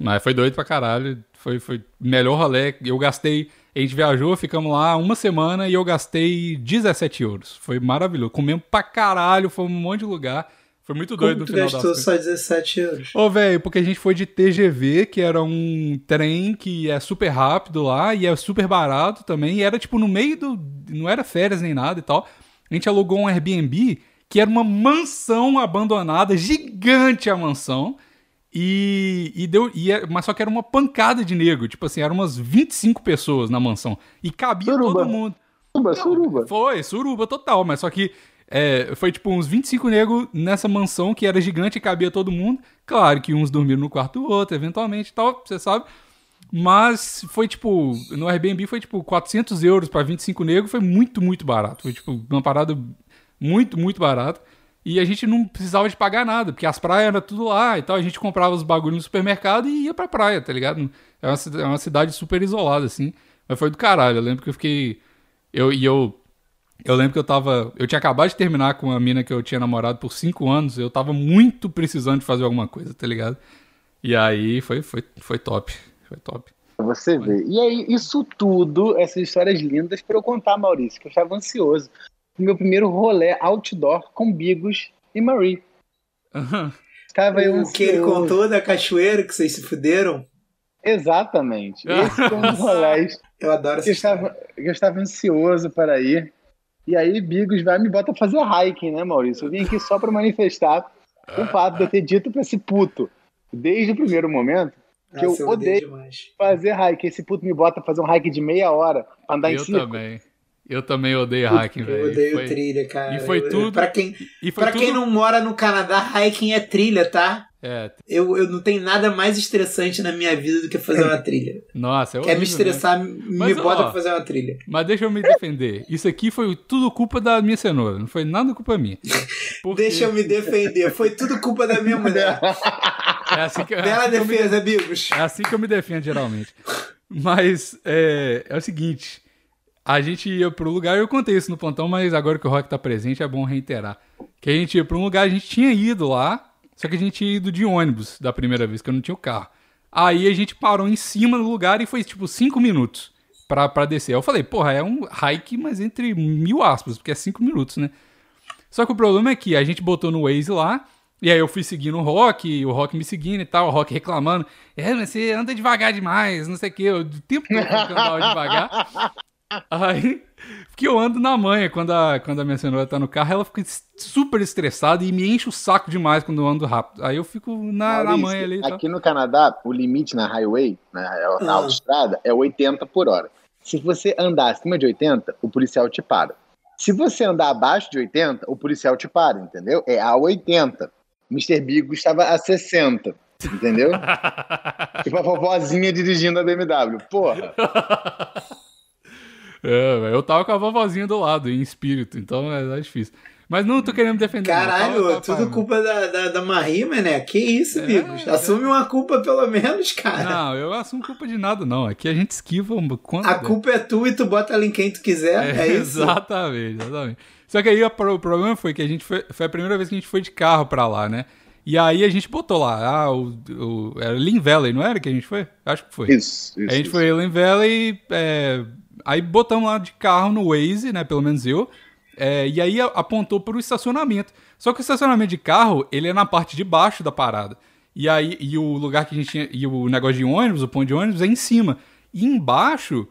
Mas foi doido pra caralho, foi, foi melhor rolê. Eu gastei, a gente viajou, ficamos lá uma semana e eu gastei 17 euros. Foi maravilhoso. Comemos pra caralho, foi um monte de lugar. Foi muito doido Como no final gastou só 17 euros? Ô, velho, porque a gente foi de TGV, que era um trem que é super rápido lá e é super barato também. E era tipo no meio do. Não era férias nem nada e tal. A gente alugou um Airbnb que era uma mansão abandonada, gigante a mansão. E, e deu. E era- mas só que era uma pancada de nego. Tipo assim, eram umas 25 pessoas na mansão. E cabia Suruba. todo mundo. Suruba, suruba. Foi, suruba total, mas só que é, foi tipo uns 25 negros nessa mansão que era gigante e cabia todo mundo. Claro que uns dormiram no quarto do outro, eventualmente e tal, você sabe. Mas foi tipo, no Airbnb foi tipo 400 euros pra 25 negros, foi muito, muito barato. Foi tipo uma parada muito, muito barata. E a gente não precisava de pagar nada, porque as praias eram tudo lá e tal. A gente comprava os bagulhos no supermercado e ia pra praia, tá ligado? É uma, é uma cidade super isolada, assim. Mas foi do caralho. Eu lembro que eu fiquei. Eu, e eu. Eu lembro que eu tava. Eu tinha acabado de terminar com uma mina que eu tinha namorado por cinco anos. Eu tava muito precisando de fazer alguma coisa, tá ligado? E aí foi, foi, foi top. Foi top. Você ver. E aí, isso tudo, essas histórias lindas pra eu contar, Maurício, que eu estava ansioso. Meu primeiro rolê outdoor com Bigos e Marie. Estava eu O que ele contou da cachoeira que vocês se fuderam? Exatamente. Esse foi um dos rolés Eu adoro essa eu estava, que eu estava ansioso para ir. E aí, Bigos vai e me bota a fazer hiking, né, Maurício? Eu vim aqui só para manifestar o fato de eu ter dito para esse puto, desde o primeiro momento, que Nossa, eu odeio odeio fazer hike. Esse puto me bota a fazer um hike de meia hora pra andar em Eu círculo. também. Eu também odeio hiking, Eu velho. odeio Foi- trilha, cara. e foi Eu- tudo- Pra quem, E pra quem tudo- não mora no Canadá, hiking é trilha, tá? É, Eu, eu não tenho nada mais estressante na minha vida do que fazer uma trilha. nossa, é Quer me horrível, né? estressar, me Mas, bota ó, pra fazer uma trilha. Mas deixa eu me defender. Isso aqui foi tudo culpa da minha cenoura. Não foi nada culpa minha. Porque Deixa eu me defender. Foi tudo culpa da minha mulher. É assim que, é Bela assim eu me- defesa, amigos. É assim que eu me defendo, geralmente. Mas é, é o seguinte: a gente ia pro lugar, eu contei isso no plantão, mas agora que o Rock tá presente, é bom reiterar. Que a gente ia pra um lugar, a gente tinha ido lá, só que a gente tinha ido de ônibus da primeira vez, que eu não tinha o carro. Aí a gente parou em cima do lugar e foi tipo cinco minutos pra, pra descer. Eu falei, porra, é um hike, mas entre mil aspas, porque é cinco minutos, né? Só que o problema é que a gente botou no Waze lá, e aí eu fui seguindo o Rock, o Rock me seguindo e tal, o Rock reclamando. É, mas você anda devagar demais, não sei o quê. O tempo que eu andava devagar. Aí, porque eu ando na manha quando a, quando a minha senhora tá no carro, ela fica super estressada e me enche o saco demais quando eu ando rápido. Aí eu fico na, na Maurício, manha ali aqui no Canadá, o limite na highway, na, na Ah. autoestrada, é 80 por hora. Se você andar acima de 80, o policial te para. Se você andar abaixo de 80, o policial te para, entendeu? É a 80. Mr. Bigo estava a 60, entendeu? tipo a vovozinha dirigindo a BMW. Porra, É, eu tava com a vovozinha do lado, em espírito, então é, é difícil. Mas não tô querendo defender. Caralho, tudo parado. culpa da, da, da Marie, mané. Que isso, É, Bigos? é. Assume uma culpa pelo menos, cara. Não, eu assumo culpa de nada, não. Aqui a gente esquiva um- quando A der. culpa é tua e tu bota ela em quem tu quiser. É, isso? Exatamente, exatamente. Só que aí o problema foi que a gente foi, foi a primeira vez que a gente foi de carro pra lá, né? E aí a gente botou lá, ah, o, o, era Lynn Valley, não era que a gente foi? Acho que foi. Isso, isso. a gente isso. foi em Lynn Valley, é, aí botamos lá de carro no Waze, né? Pelo menos eu. é, e aí apontou pro estacionamento. Só que o estacionamento de carro, ele é na parte de baixo da parada. E aí, e o lugar que a gente tinha, e o negócio de ônibus, o ponto de ônibus é em cima. E embaixo,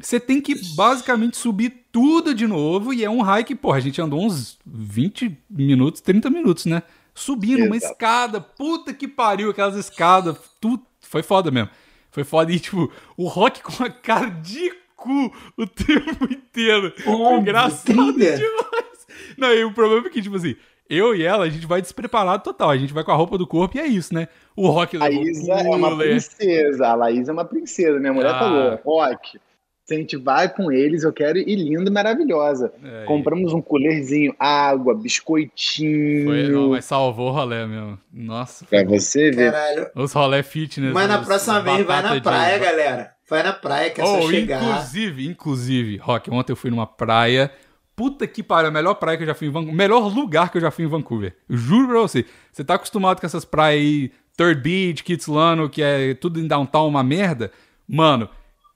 você tem que basicamente subir tudo de novo e é um hike, porra, a gente andou uns 20 minutos, 30 minutos, né? Subindo uma Exato. escada, puta que pariu, aquelas escadas, tudo, foi foda mesmo. Foi foda e, tipo, o Rock com a cara de cu o tempo inteiro. Foi Óbvio, engraçado trilha. demais. Não, e o problema é que, tipo assim, eu e ela, a gente vai despreparado total. A gente vai com a roupa do corpo e é isso, né? O Rock A Isa é uma princesa. A Laís é uma princesa. Minha mulher Ah. falou: Rock, se a gente vai com eles, eu quero ir linda e maravilhosa. É, Compramos um coolerzinho, água, biscoitinho. Foi, não, mas salvou o rolê mesmo. Nossa, Pra você ver. Caralho. os rolê fitness. Mas na próxima vez vai na de- praia, galera. Vai na praia, que é só Oh, chegar. inclusive, inclusive, Rock, ontem eu fui numa praia. Puta que pariu, a melhor praia que eu já fui em Vancouver. Melhor lugar que eu já fui em Vancouver. Eu juro pra você. Você tá acostumado com essas praias aí, Third Beach, Kitsilano, que é tudo em downtown uma merda. Mano,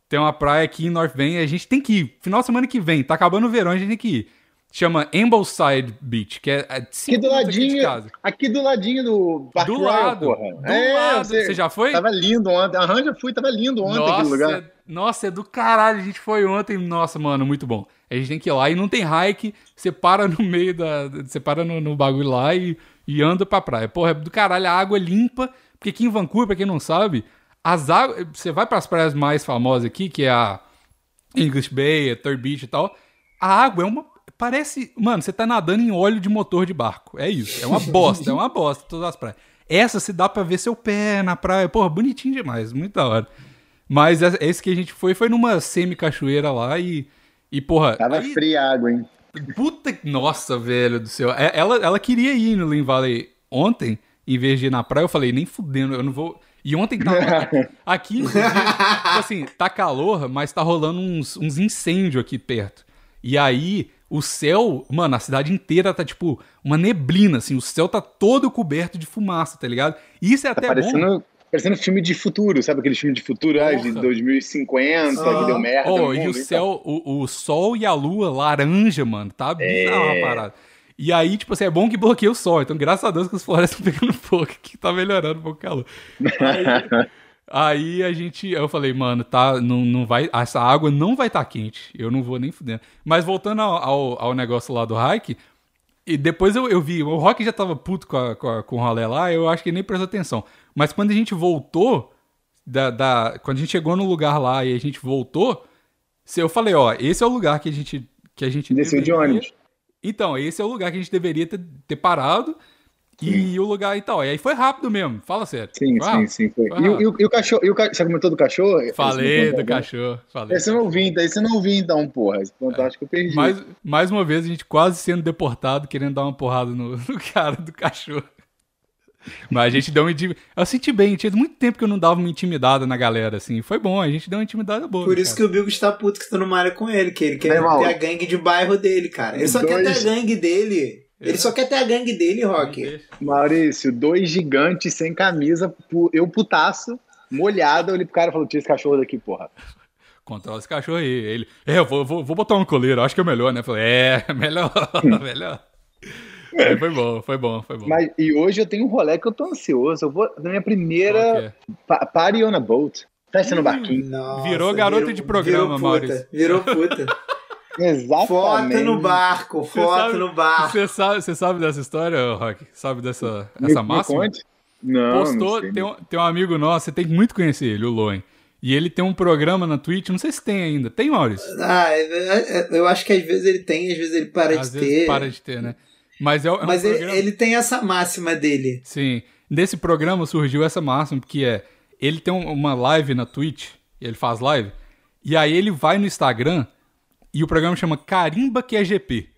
tem uma praia aqui em North Van e a gente tem que ir. Final de semana que vem, tá acabando o verão, a gente tem que ir. Chama Ambleside Beach, que é é Aqui do aqui ladinho, casa. aqui do ladinho do Parque Do Royal, lado, porra. do É, lado. Você já foi? Tava lindo ontem. Aham, já fui, tava lindo ontem aquele Nossa, lugar. é, nossa, é do caralho. A gente foi ontem. Nossa, mano, muito bom. A gente tem que ir lá e não tem hike. Você para no meio da. Você para no, no bagulho lá e, e anda pra praia. Porra, é do caralho. A água é limpa. Porque aqui em Vancouver, pra quem não sabe, as águas. Você vai pras praias mais famosas aqui, que é a English Bay, a Third Beach e tal. A água é uma. Parece. Mano, você tá nadando em óleo de motor de barco. É isso. É uma bosta. é uma bosta, todas as praias. Essa se dá pra ver seu pé na praia. Porra, bonitinho demais. Muito da hora. Mas esse- que a gente foi foi numa semi-cachoeira lá e. E, porra. Tava aí- fria a água, hein? Puta. Nossa, velho do céu. É- Ela, ela queria ir no Lynn Valley ontem, em vez de ir na praia. Eu falei, nem fudendo, eu não vou. E ontem tava. aqui, tipo assim, tá calor, mas tá rolando uns, uns incêndios aqui perto. E aí, o céu, mano, a cidade inteira tá tipo uma neblina, assim. O céu tá todo coberto de fumaça, tá ligado? E isso é Tá até bom. parecendo, parecendo filme de futuro, sabe aquele filme de futuro ah, de Porra. 2050 que deu merda. Oh, e o céu, o, o sol e a lua laranja, mano. Tá bizarro É. a parada. E aí, tipo assim, é bom que bloqueia o sol. Então, graças a Deus que as florestas estão pegando fogo, que tá melhorando um pouco o calor. Aí, aí a gente, eu falei, mano, tá, não, não vai, essa água não vai estar tá quente. Eu não vou nem fudendo. Mas voltando ao, ao, ao negócio lá do hike, e depois eu, eu vi, o Rock já tava puto com, a, com, a- com o rolê lá, eu acho que ele nem prestou atenção. Mas quando a gente voltou, da, da- quando a gente chegou no lugar lá e a gente voltou, eu falei, ó, esse é o lugar que a gente que a gente Desceu de ônibus. Então, esse é o lugar que a gente deveria ter, ter parado e o lugar e tal. E aí foi rápido mesmo, fala sério. Sim, sim, sim. Foi. Foi E, e o- e o cachorro? E o ca... Você comentou do cachorro? Falei do não- cachorro, falei. Esse eu não ouvi, então. Esse eu não ouvi, então, porra. Esse acho que eu perdi. Mais, mais uma vez, a gente quase sendo deportado, querendo dar uma porrada no, no cara do cachorro. Mas a gente deu uma intimidada. Eu senti bem, tinha muito tempo que eu não dava uma intimidada na galera, assim. Foi bom, a gente deu uma intimidada boa. Por isso que o Bigo está puto que tu não malha com ele, que ele quer irmão. ter a gangue de bairro dele, cara. Ele só quer ter Dois- a gangue dele. Ele só quer ter a gangue dele, Rock. Maurício, dois gigantes sem camisa, eu putaço, molhado, eu olhei pro cara e falei, tira esse cachorro daqui, porra. Controla esse cachorro aí. Ele, é, eu vou, vou, vou botar um coleiro, acho que é melhor, né? Eu Falei, é, melhor, melhor. É, foi bom, foi bom, foi bom. Mas, e hoje eu tenho um rolê que eu tô ansioso. Eu vou na minha primeira é? pa party on a boat. Festa no barquinho. Nossa, Virou garota de programa, virou puta, Maurício. Virou puta. Exatamente. foto no barco, foto sabe- no barco. Você sabe, você sabe dessa história, Rock? Sabe dessa Me- essa me máxima? conte. Não, Postou, não sei. tem, um, tem um amigo nosso, você tem que muito conhecer ele, o Loen. E ele tem um programa na Twitch, não sei se tem ainda. Tem, Maurício? Ah, é- é- eu acho que às vezes ele tem, às vezes ele para Às de vezes ter. para de ter, né? Mas é, é um Mas ele, programa... ele tem essa máxima dele. Sim. Desse programa surgiu essa máxima, que é... Ele tem um- uma live na Twitch, ele faz live, e aí ele vai no Instagram e o programa chama Carimba que é GP.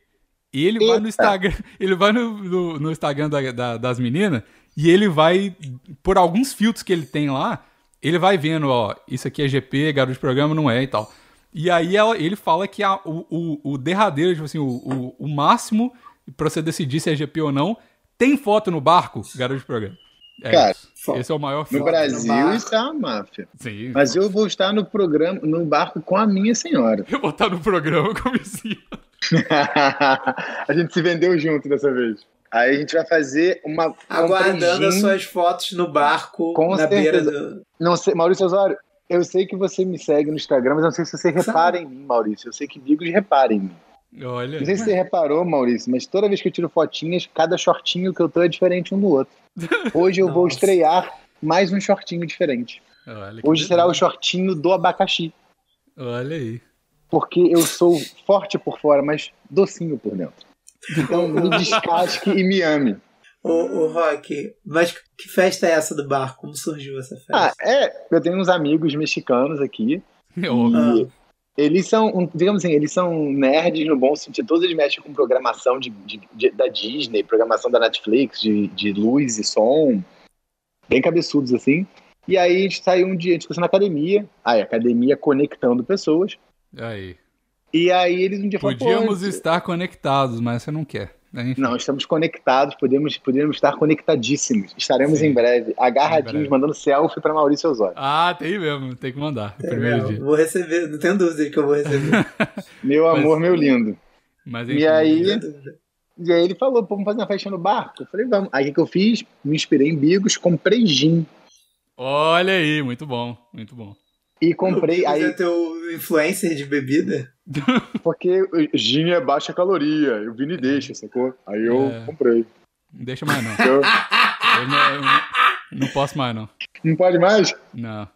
E ele vai no Eita. Instagram, ele vai no, no, no Instagram da- da- das meninas e ele vai, por alguns filtros que ele tem lá, ele vai vendo, ó, isso aqui é GP, garoto de programa não é e tal. E aí ela- ele fala que a- o, o, o derradeiro, tipo assim, o, o, o máximo pra você decidir se é GP ou não, tem foto no barco, garoto de programa. É Cara, isso. Esse é o maior No filtro. Brasil barco. isso é uma máfia. Sim. Mas eu vou estar no programa, no barco com a minha senhora. Eu vou estar no programa com vizinho. a gente se vendeu junto dessa vez. Aí a gente vai fazer uma. um Aguardando as suas fotos no barco, Com na beira certeza. do. Não sei, Maurício Osório, eu sei que você me segue no Instagram, mas não sei se você repara em mim, Maurício. Eu sei que Bigos repara em mim. Olha. Não sei se você reparou, Maurício, mas toda vez que eu tiro fotinhas, cada shortinho que eu tô é diferente um do outro. Hoje eu vou estrear mais um shortinho diferente. Olha Hoje será o shortinho do abacaxi. Olha aí. Porque eu sou forte por fora, mas docinho por dentro. Então me descasque e me ame. Ô, ô, Rock, mas que festa é essa do barco? Como surgiu essa festa? Ah, é. Eu tenho uns amigos mexicanos aqui. Óbvio. Ah. Eles são, digamos assim, eles são nerds no bom sentido. Todos eles mexem com programação de, de- de- da Disney, programação da Netflix, de, de luz e som. Bem cabeçudos, assim. E aí a gente saiu um dia, a gente na academia. Aí, academia conectando pessoas. Aí. E aí eles um dia Podíamos "Pô, estar conectados, mas você não quer. Enfim. Não, estamos conectados, podemos, podemos estar conectadíssimos. Estaremos Sim. em breve, agarradinhos, Em breve. mandando selfie para Maurício Osório. Ah, tem mesmo. Tem que mandar. É, primeiro eu dia. Vou receber, não tenho dúvida de que eu vou receber. Meu Mas- amor, meu lindo. Mas E enfim. aí- tenho dúvida. E aí ele falou, vamos fazer uma festa no barco? Eu falei, vamos. Aí o que que eu fiz? Me inspirei em Bigos, comprei gin. Olha aí, muito bom. Muito bom. E comprei, Você é aí, teu influencer de bebida? porque o gin é baixa caloria, o Vini deixa, sacou? Aí eu É. comprei. Não deixa mais, não. Eu- Eu não, eu não- não posso mais, não. não pode mais? Não.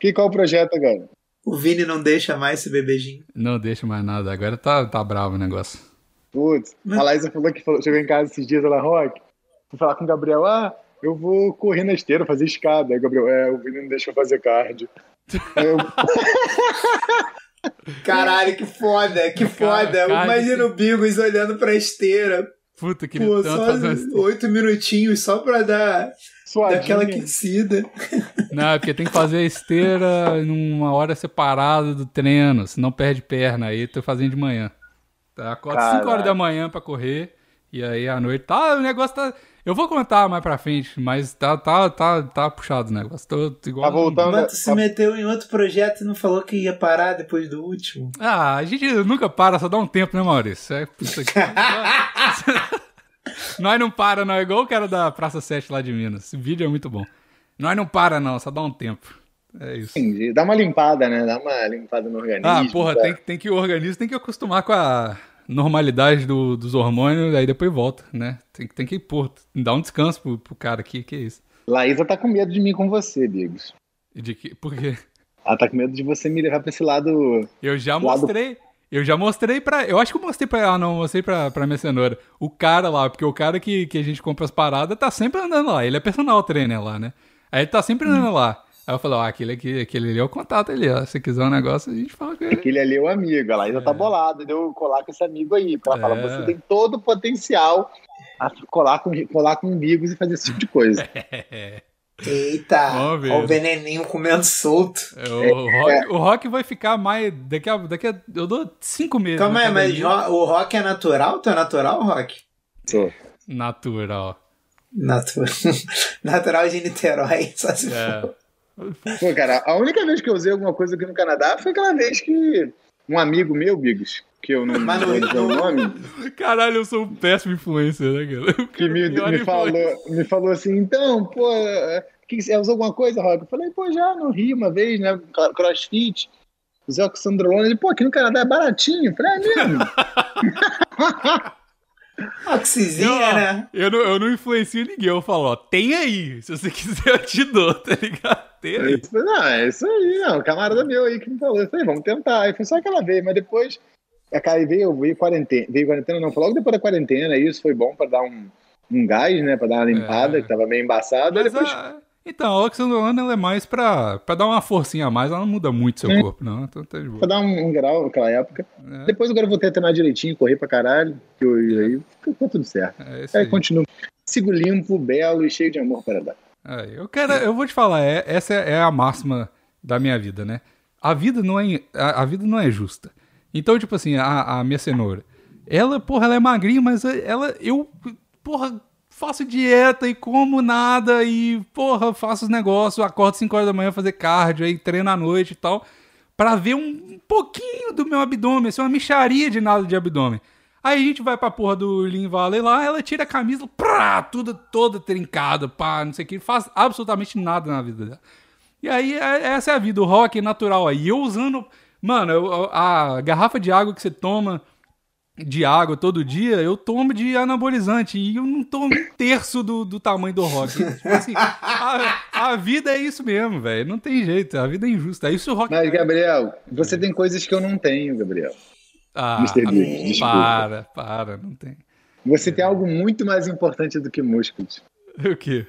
Que, qual o projeto agora? O Vini não deixa mais esse bebejinho. Não deixa mais nada. Agora tá, tá bravo o negócio. Putz, a Laísa falou que falou- chegou em casa esses dias, ela, Rock, fui falar com o Gabriel, ah, eu vou correr na esteira, fazer escada. Aí o Gabriel, é, o Vini não deixa eu fazer cardio. Eu, Caralho, que foda, que Cara, foda. cara, Imagina o Bigos olhando pra esteira. Puta que Pô, só oito minutinhos só pra dar, dar aquela aquecida. Não, é porque tem que fazer a esteira numa hora separada do treino, senão perde perna. Aí tô fazendo de manhã. Tá? Acordo 5 Caralho. horas da manhã pra correr. E aí à noite. Tá, o negócio tá. Eu vou contar mais pra frente, mas tá, tá, tá, tá puxado o negócio. Tô igual. Tá voltando. Mas tu se meteu em outro projeto e não falou que ia parar depois do último. Ah, a gente nunca para, só dá um tempo, né, Maurício? É, puta que... Nós não para, não. É igual o cara da Praça 7 lá de Minas. Esse vídeo é muito bom. Nós não para, não, só dá um tempo. É isso. Entendi. Dá uma limpada, né? Dá uma limpada no organismo. Ah, porra, tá? tem, que- tem que o organismo tem que acostumar com a normalidade do- dos hormônios, aí depois volta, né? Tem, que- tem que pôr, dar um descanso pro, pro cara aqui, que é isso. Laísa tá com medo de mim com você, Bigos. De que, porque Ela tá com medo de você me levar pra esse lado. eu já Lado- mostrei, eu já mostrei pra. Eu acho que eu mostrei pra ela, não, mostrei pra, pra minha cenoura. O cara lá, porque o cara que, que a gente compra as paradas tá sempre andando lá. Ele é personal trainer lá, né? Aí ele tá sempre andando lá. Aí eu falei, ó, aquele aqui, aquele ali é o contato ali, ó. Se quiser um negócio, a gente fala com ele. Aquele ali é o amigo. A Laísa tá bolada, deu colar com esse amigo aí. Porque ela fala, É. você tem todo o potencial a colar com, colar com Bigos e fazer esse tipo de coisa. Eita, Vamos ver. ó o veneninho comendo solto. É, O, rock, o Rock vai ficar mais. Daqui a, daqui a. Eu dou cinco meses. Calma aí, mas o rock é natural? Tu é natural, rock? Sou. Natural. Natural. natural de Niterói, só se for. É. Pô, cara, a única vez que eu usei alguma coisa aqui no Canadá foi aquela vez que um amigo meu, Bigos, que eu não Mas vou no- dizer o nome, Caralho, eu sou um péssimo influencer, né, cara? que me, Pior me, influencer. falou, me falou assim, então, pô, é, que, você usou alguma coisa, Rock? Eu falei, pô, já no Rio uma vez, né, crossfit, usei o Sandrolona, ele, pô, aqui no Canadá é baratinho. Eu falei, é mesmo? Oxizinha, Não, né? Eu não, eu não influencio ninguém. Eu falo, ó, tem aí. Se você quiser, eu te dou, tá ligado? Tem aí. Eu falei, não, é isso aí, não, camarada meu aí que me falou. Eu falei, vamos tentar. Aí foi só aquela vez, mas depois, a cara veio, veio quarentena, veio quarentena não, foi logo depois da quarentena, isso foi bom pra dar um, um gás, né, pra dar uma limpada, É. que tava meio embaçado. Aí Mas depois, ah, Então, a oxandrolona ela é mais pra, pra dar uma forcinha a mais, ela não muda muito seu É. corpo, não. Então tá de boa. Pra dar um, um grau naquela época. É. Depois agora eu vou ter treinar direitinho, correr pra caralho. Que eu, e aí ficou tudo certo. É Aí aí. continuo. Sigo limpo, belo e cheio de amor para dar. Aí, eu, quero, eu vou te falar, é- essa é a máxima da minha vida, né? A vida não é, a, a vida não é justa. Então, tipo assim, a, a minha cenoura, ela, porra, ela é magrinha, mas ela, eu, porra, faço dieta e como nada e, porra, faço os negócios, acordo 5 horas da manhã fazer cardio, aí treino à noite e tal, pra ver um pouquinho do meu abdômen, assim, uma micharia de nada de abdômen. Aí a gente vai pra porra do Lean Valley lá, ela tira a camisa, prá, tudo, toda trincada, pá, não sei o que, faz absolutamente nada na vida dela. E aí, é- essa é a vida, o rock natural aí. Eu usando, mano, a garrafa de água que você toma de água todo dia, eu tomo de anabolizante e eu não tomo um terço do, do tamanho do rock. Tipo assim, a, a vida é isso mesmo, velho. Não tem jeito, a vida é injusta. Se o rock. Mas, Gabriel, você tem coisas que eu não tenho, Gabriel. Ah, Mr. Biggs, desculpa. para, para, não tem. Você tem algo muito mais importante do que músculos. O quê?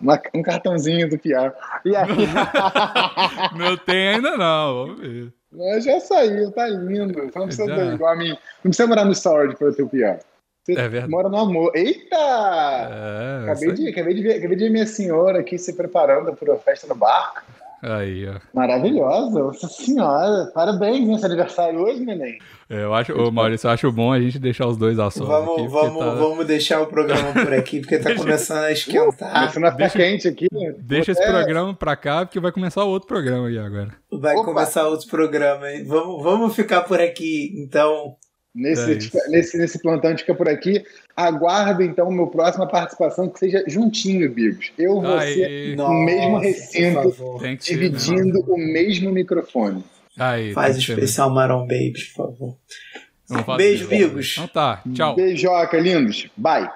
Uma- um cartãozinho do Piar. E aí? Não tem ainda não, vamos ver. Mas já saiu, tá lindo. Você não precisa Já. ter igual a mim. Não precisa morar no Sword pra ter o Piar. Você É verdade. mora no amor. Eita! É, Acabei de, acabei, de ver, acabei de ver minha senhora aqui se preparando para a festa no barco. Aí, ó. Maravilhosa, nossa senhora. Parabéns, nesse aniversário hoje, neném. É, eu acho, ô Maurício, eu acho bom a gente deixar os dois a sós Vamos, aqui, vamos, tá- vamos deixar o programa por aqui, porque tá começando a esquentar. Começando a ficar quente aqui. Deixa esse É, programa pra cá, porque vai começar outro programa aí agora. Vai Opa. começar outro programa. hein? Vamos, vamos ficar por aqui, então. Nesse, É nesse, nesse plantão a gente fica por aqui. Aguardo, então, meu próxima participação que seja juntinho, Bigos. Eu, você, Aí, no mesmo recinto, ser, né? dividindo o mesmo microfone. Aí, Faz né? especial Maron Babies, por favor. Beijo, isso. Bigos. Então tá, tchau. Beijoca, lindos. Bye.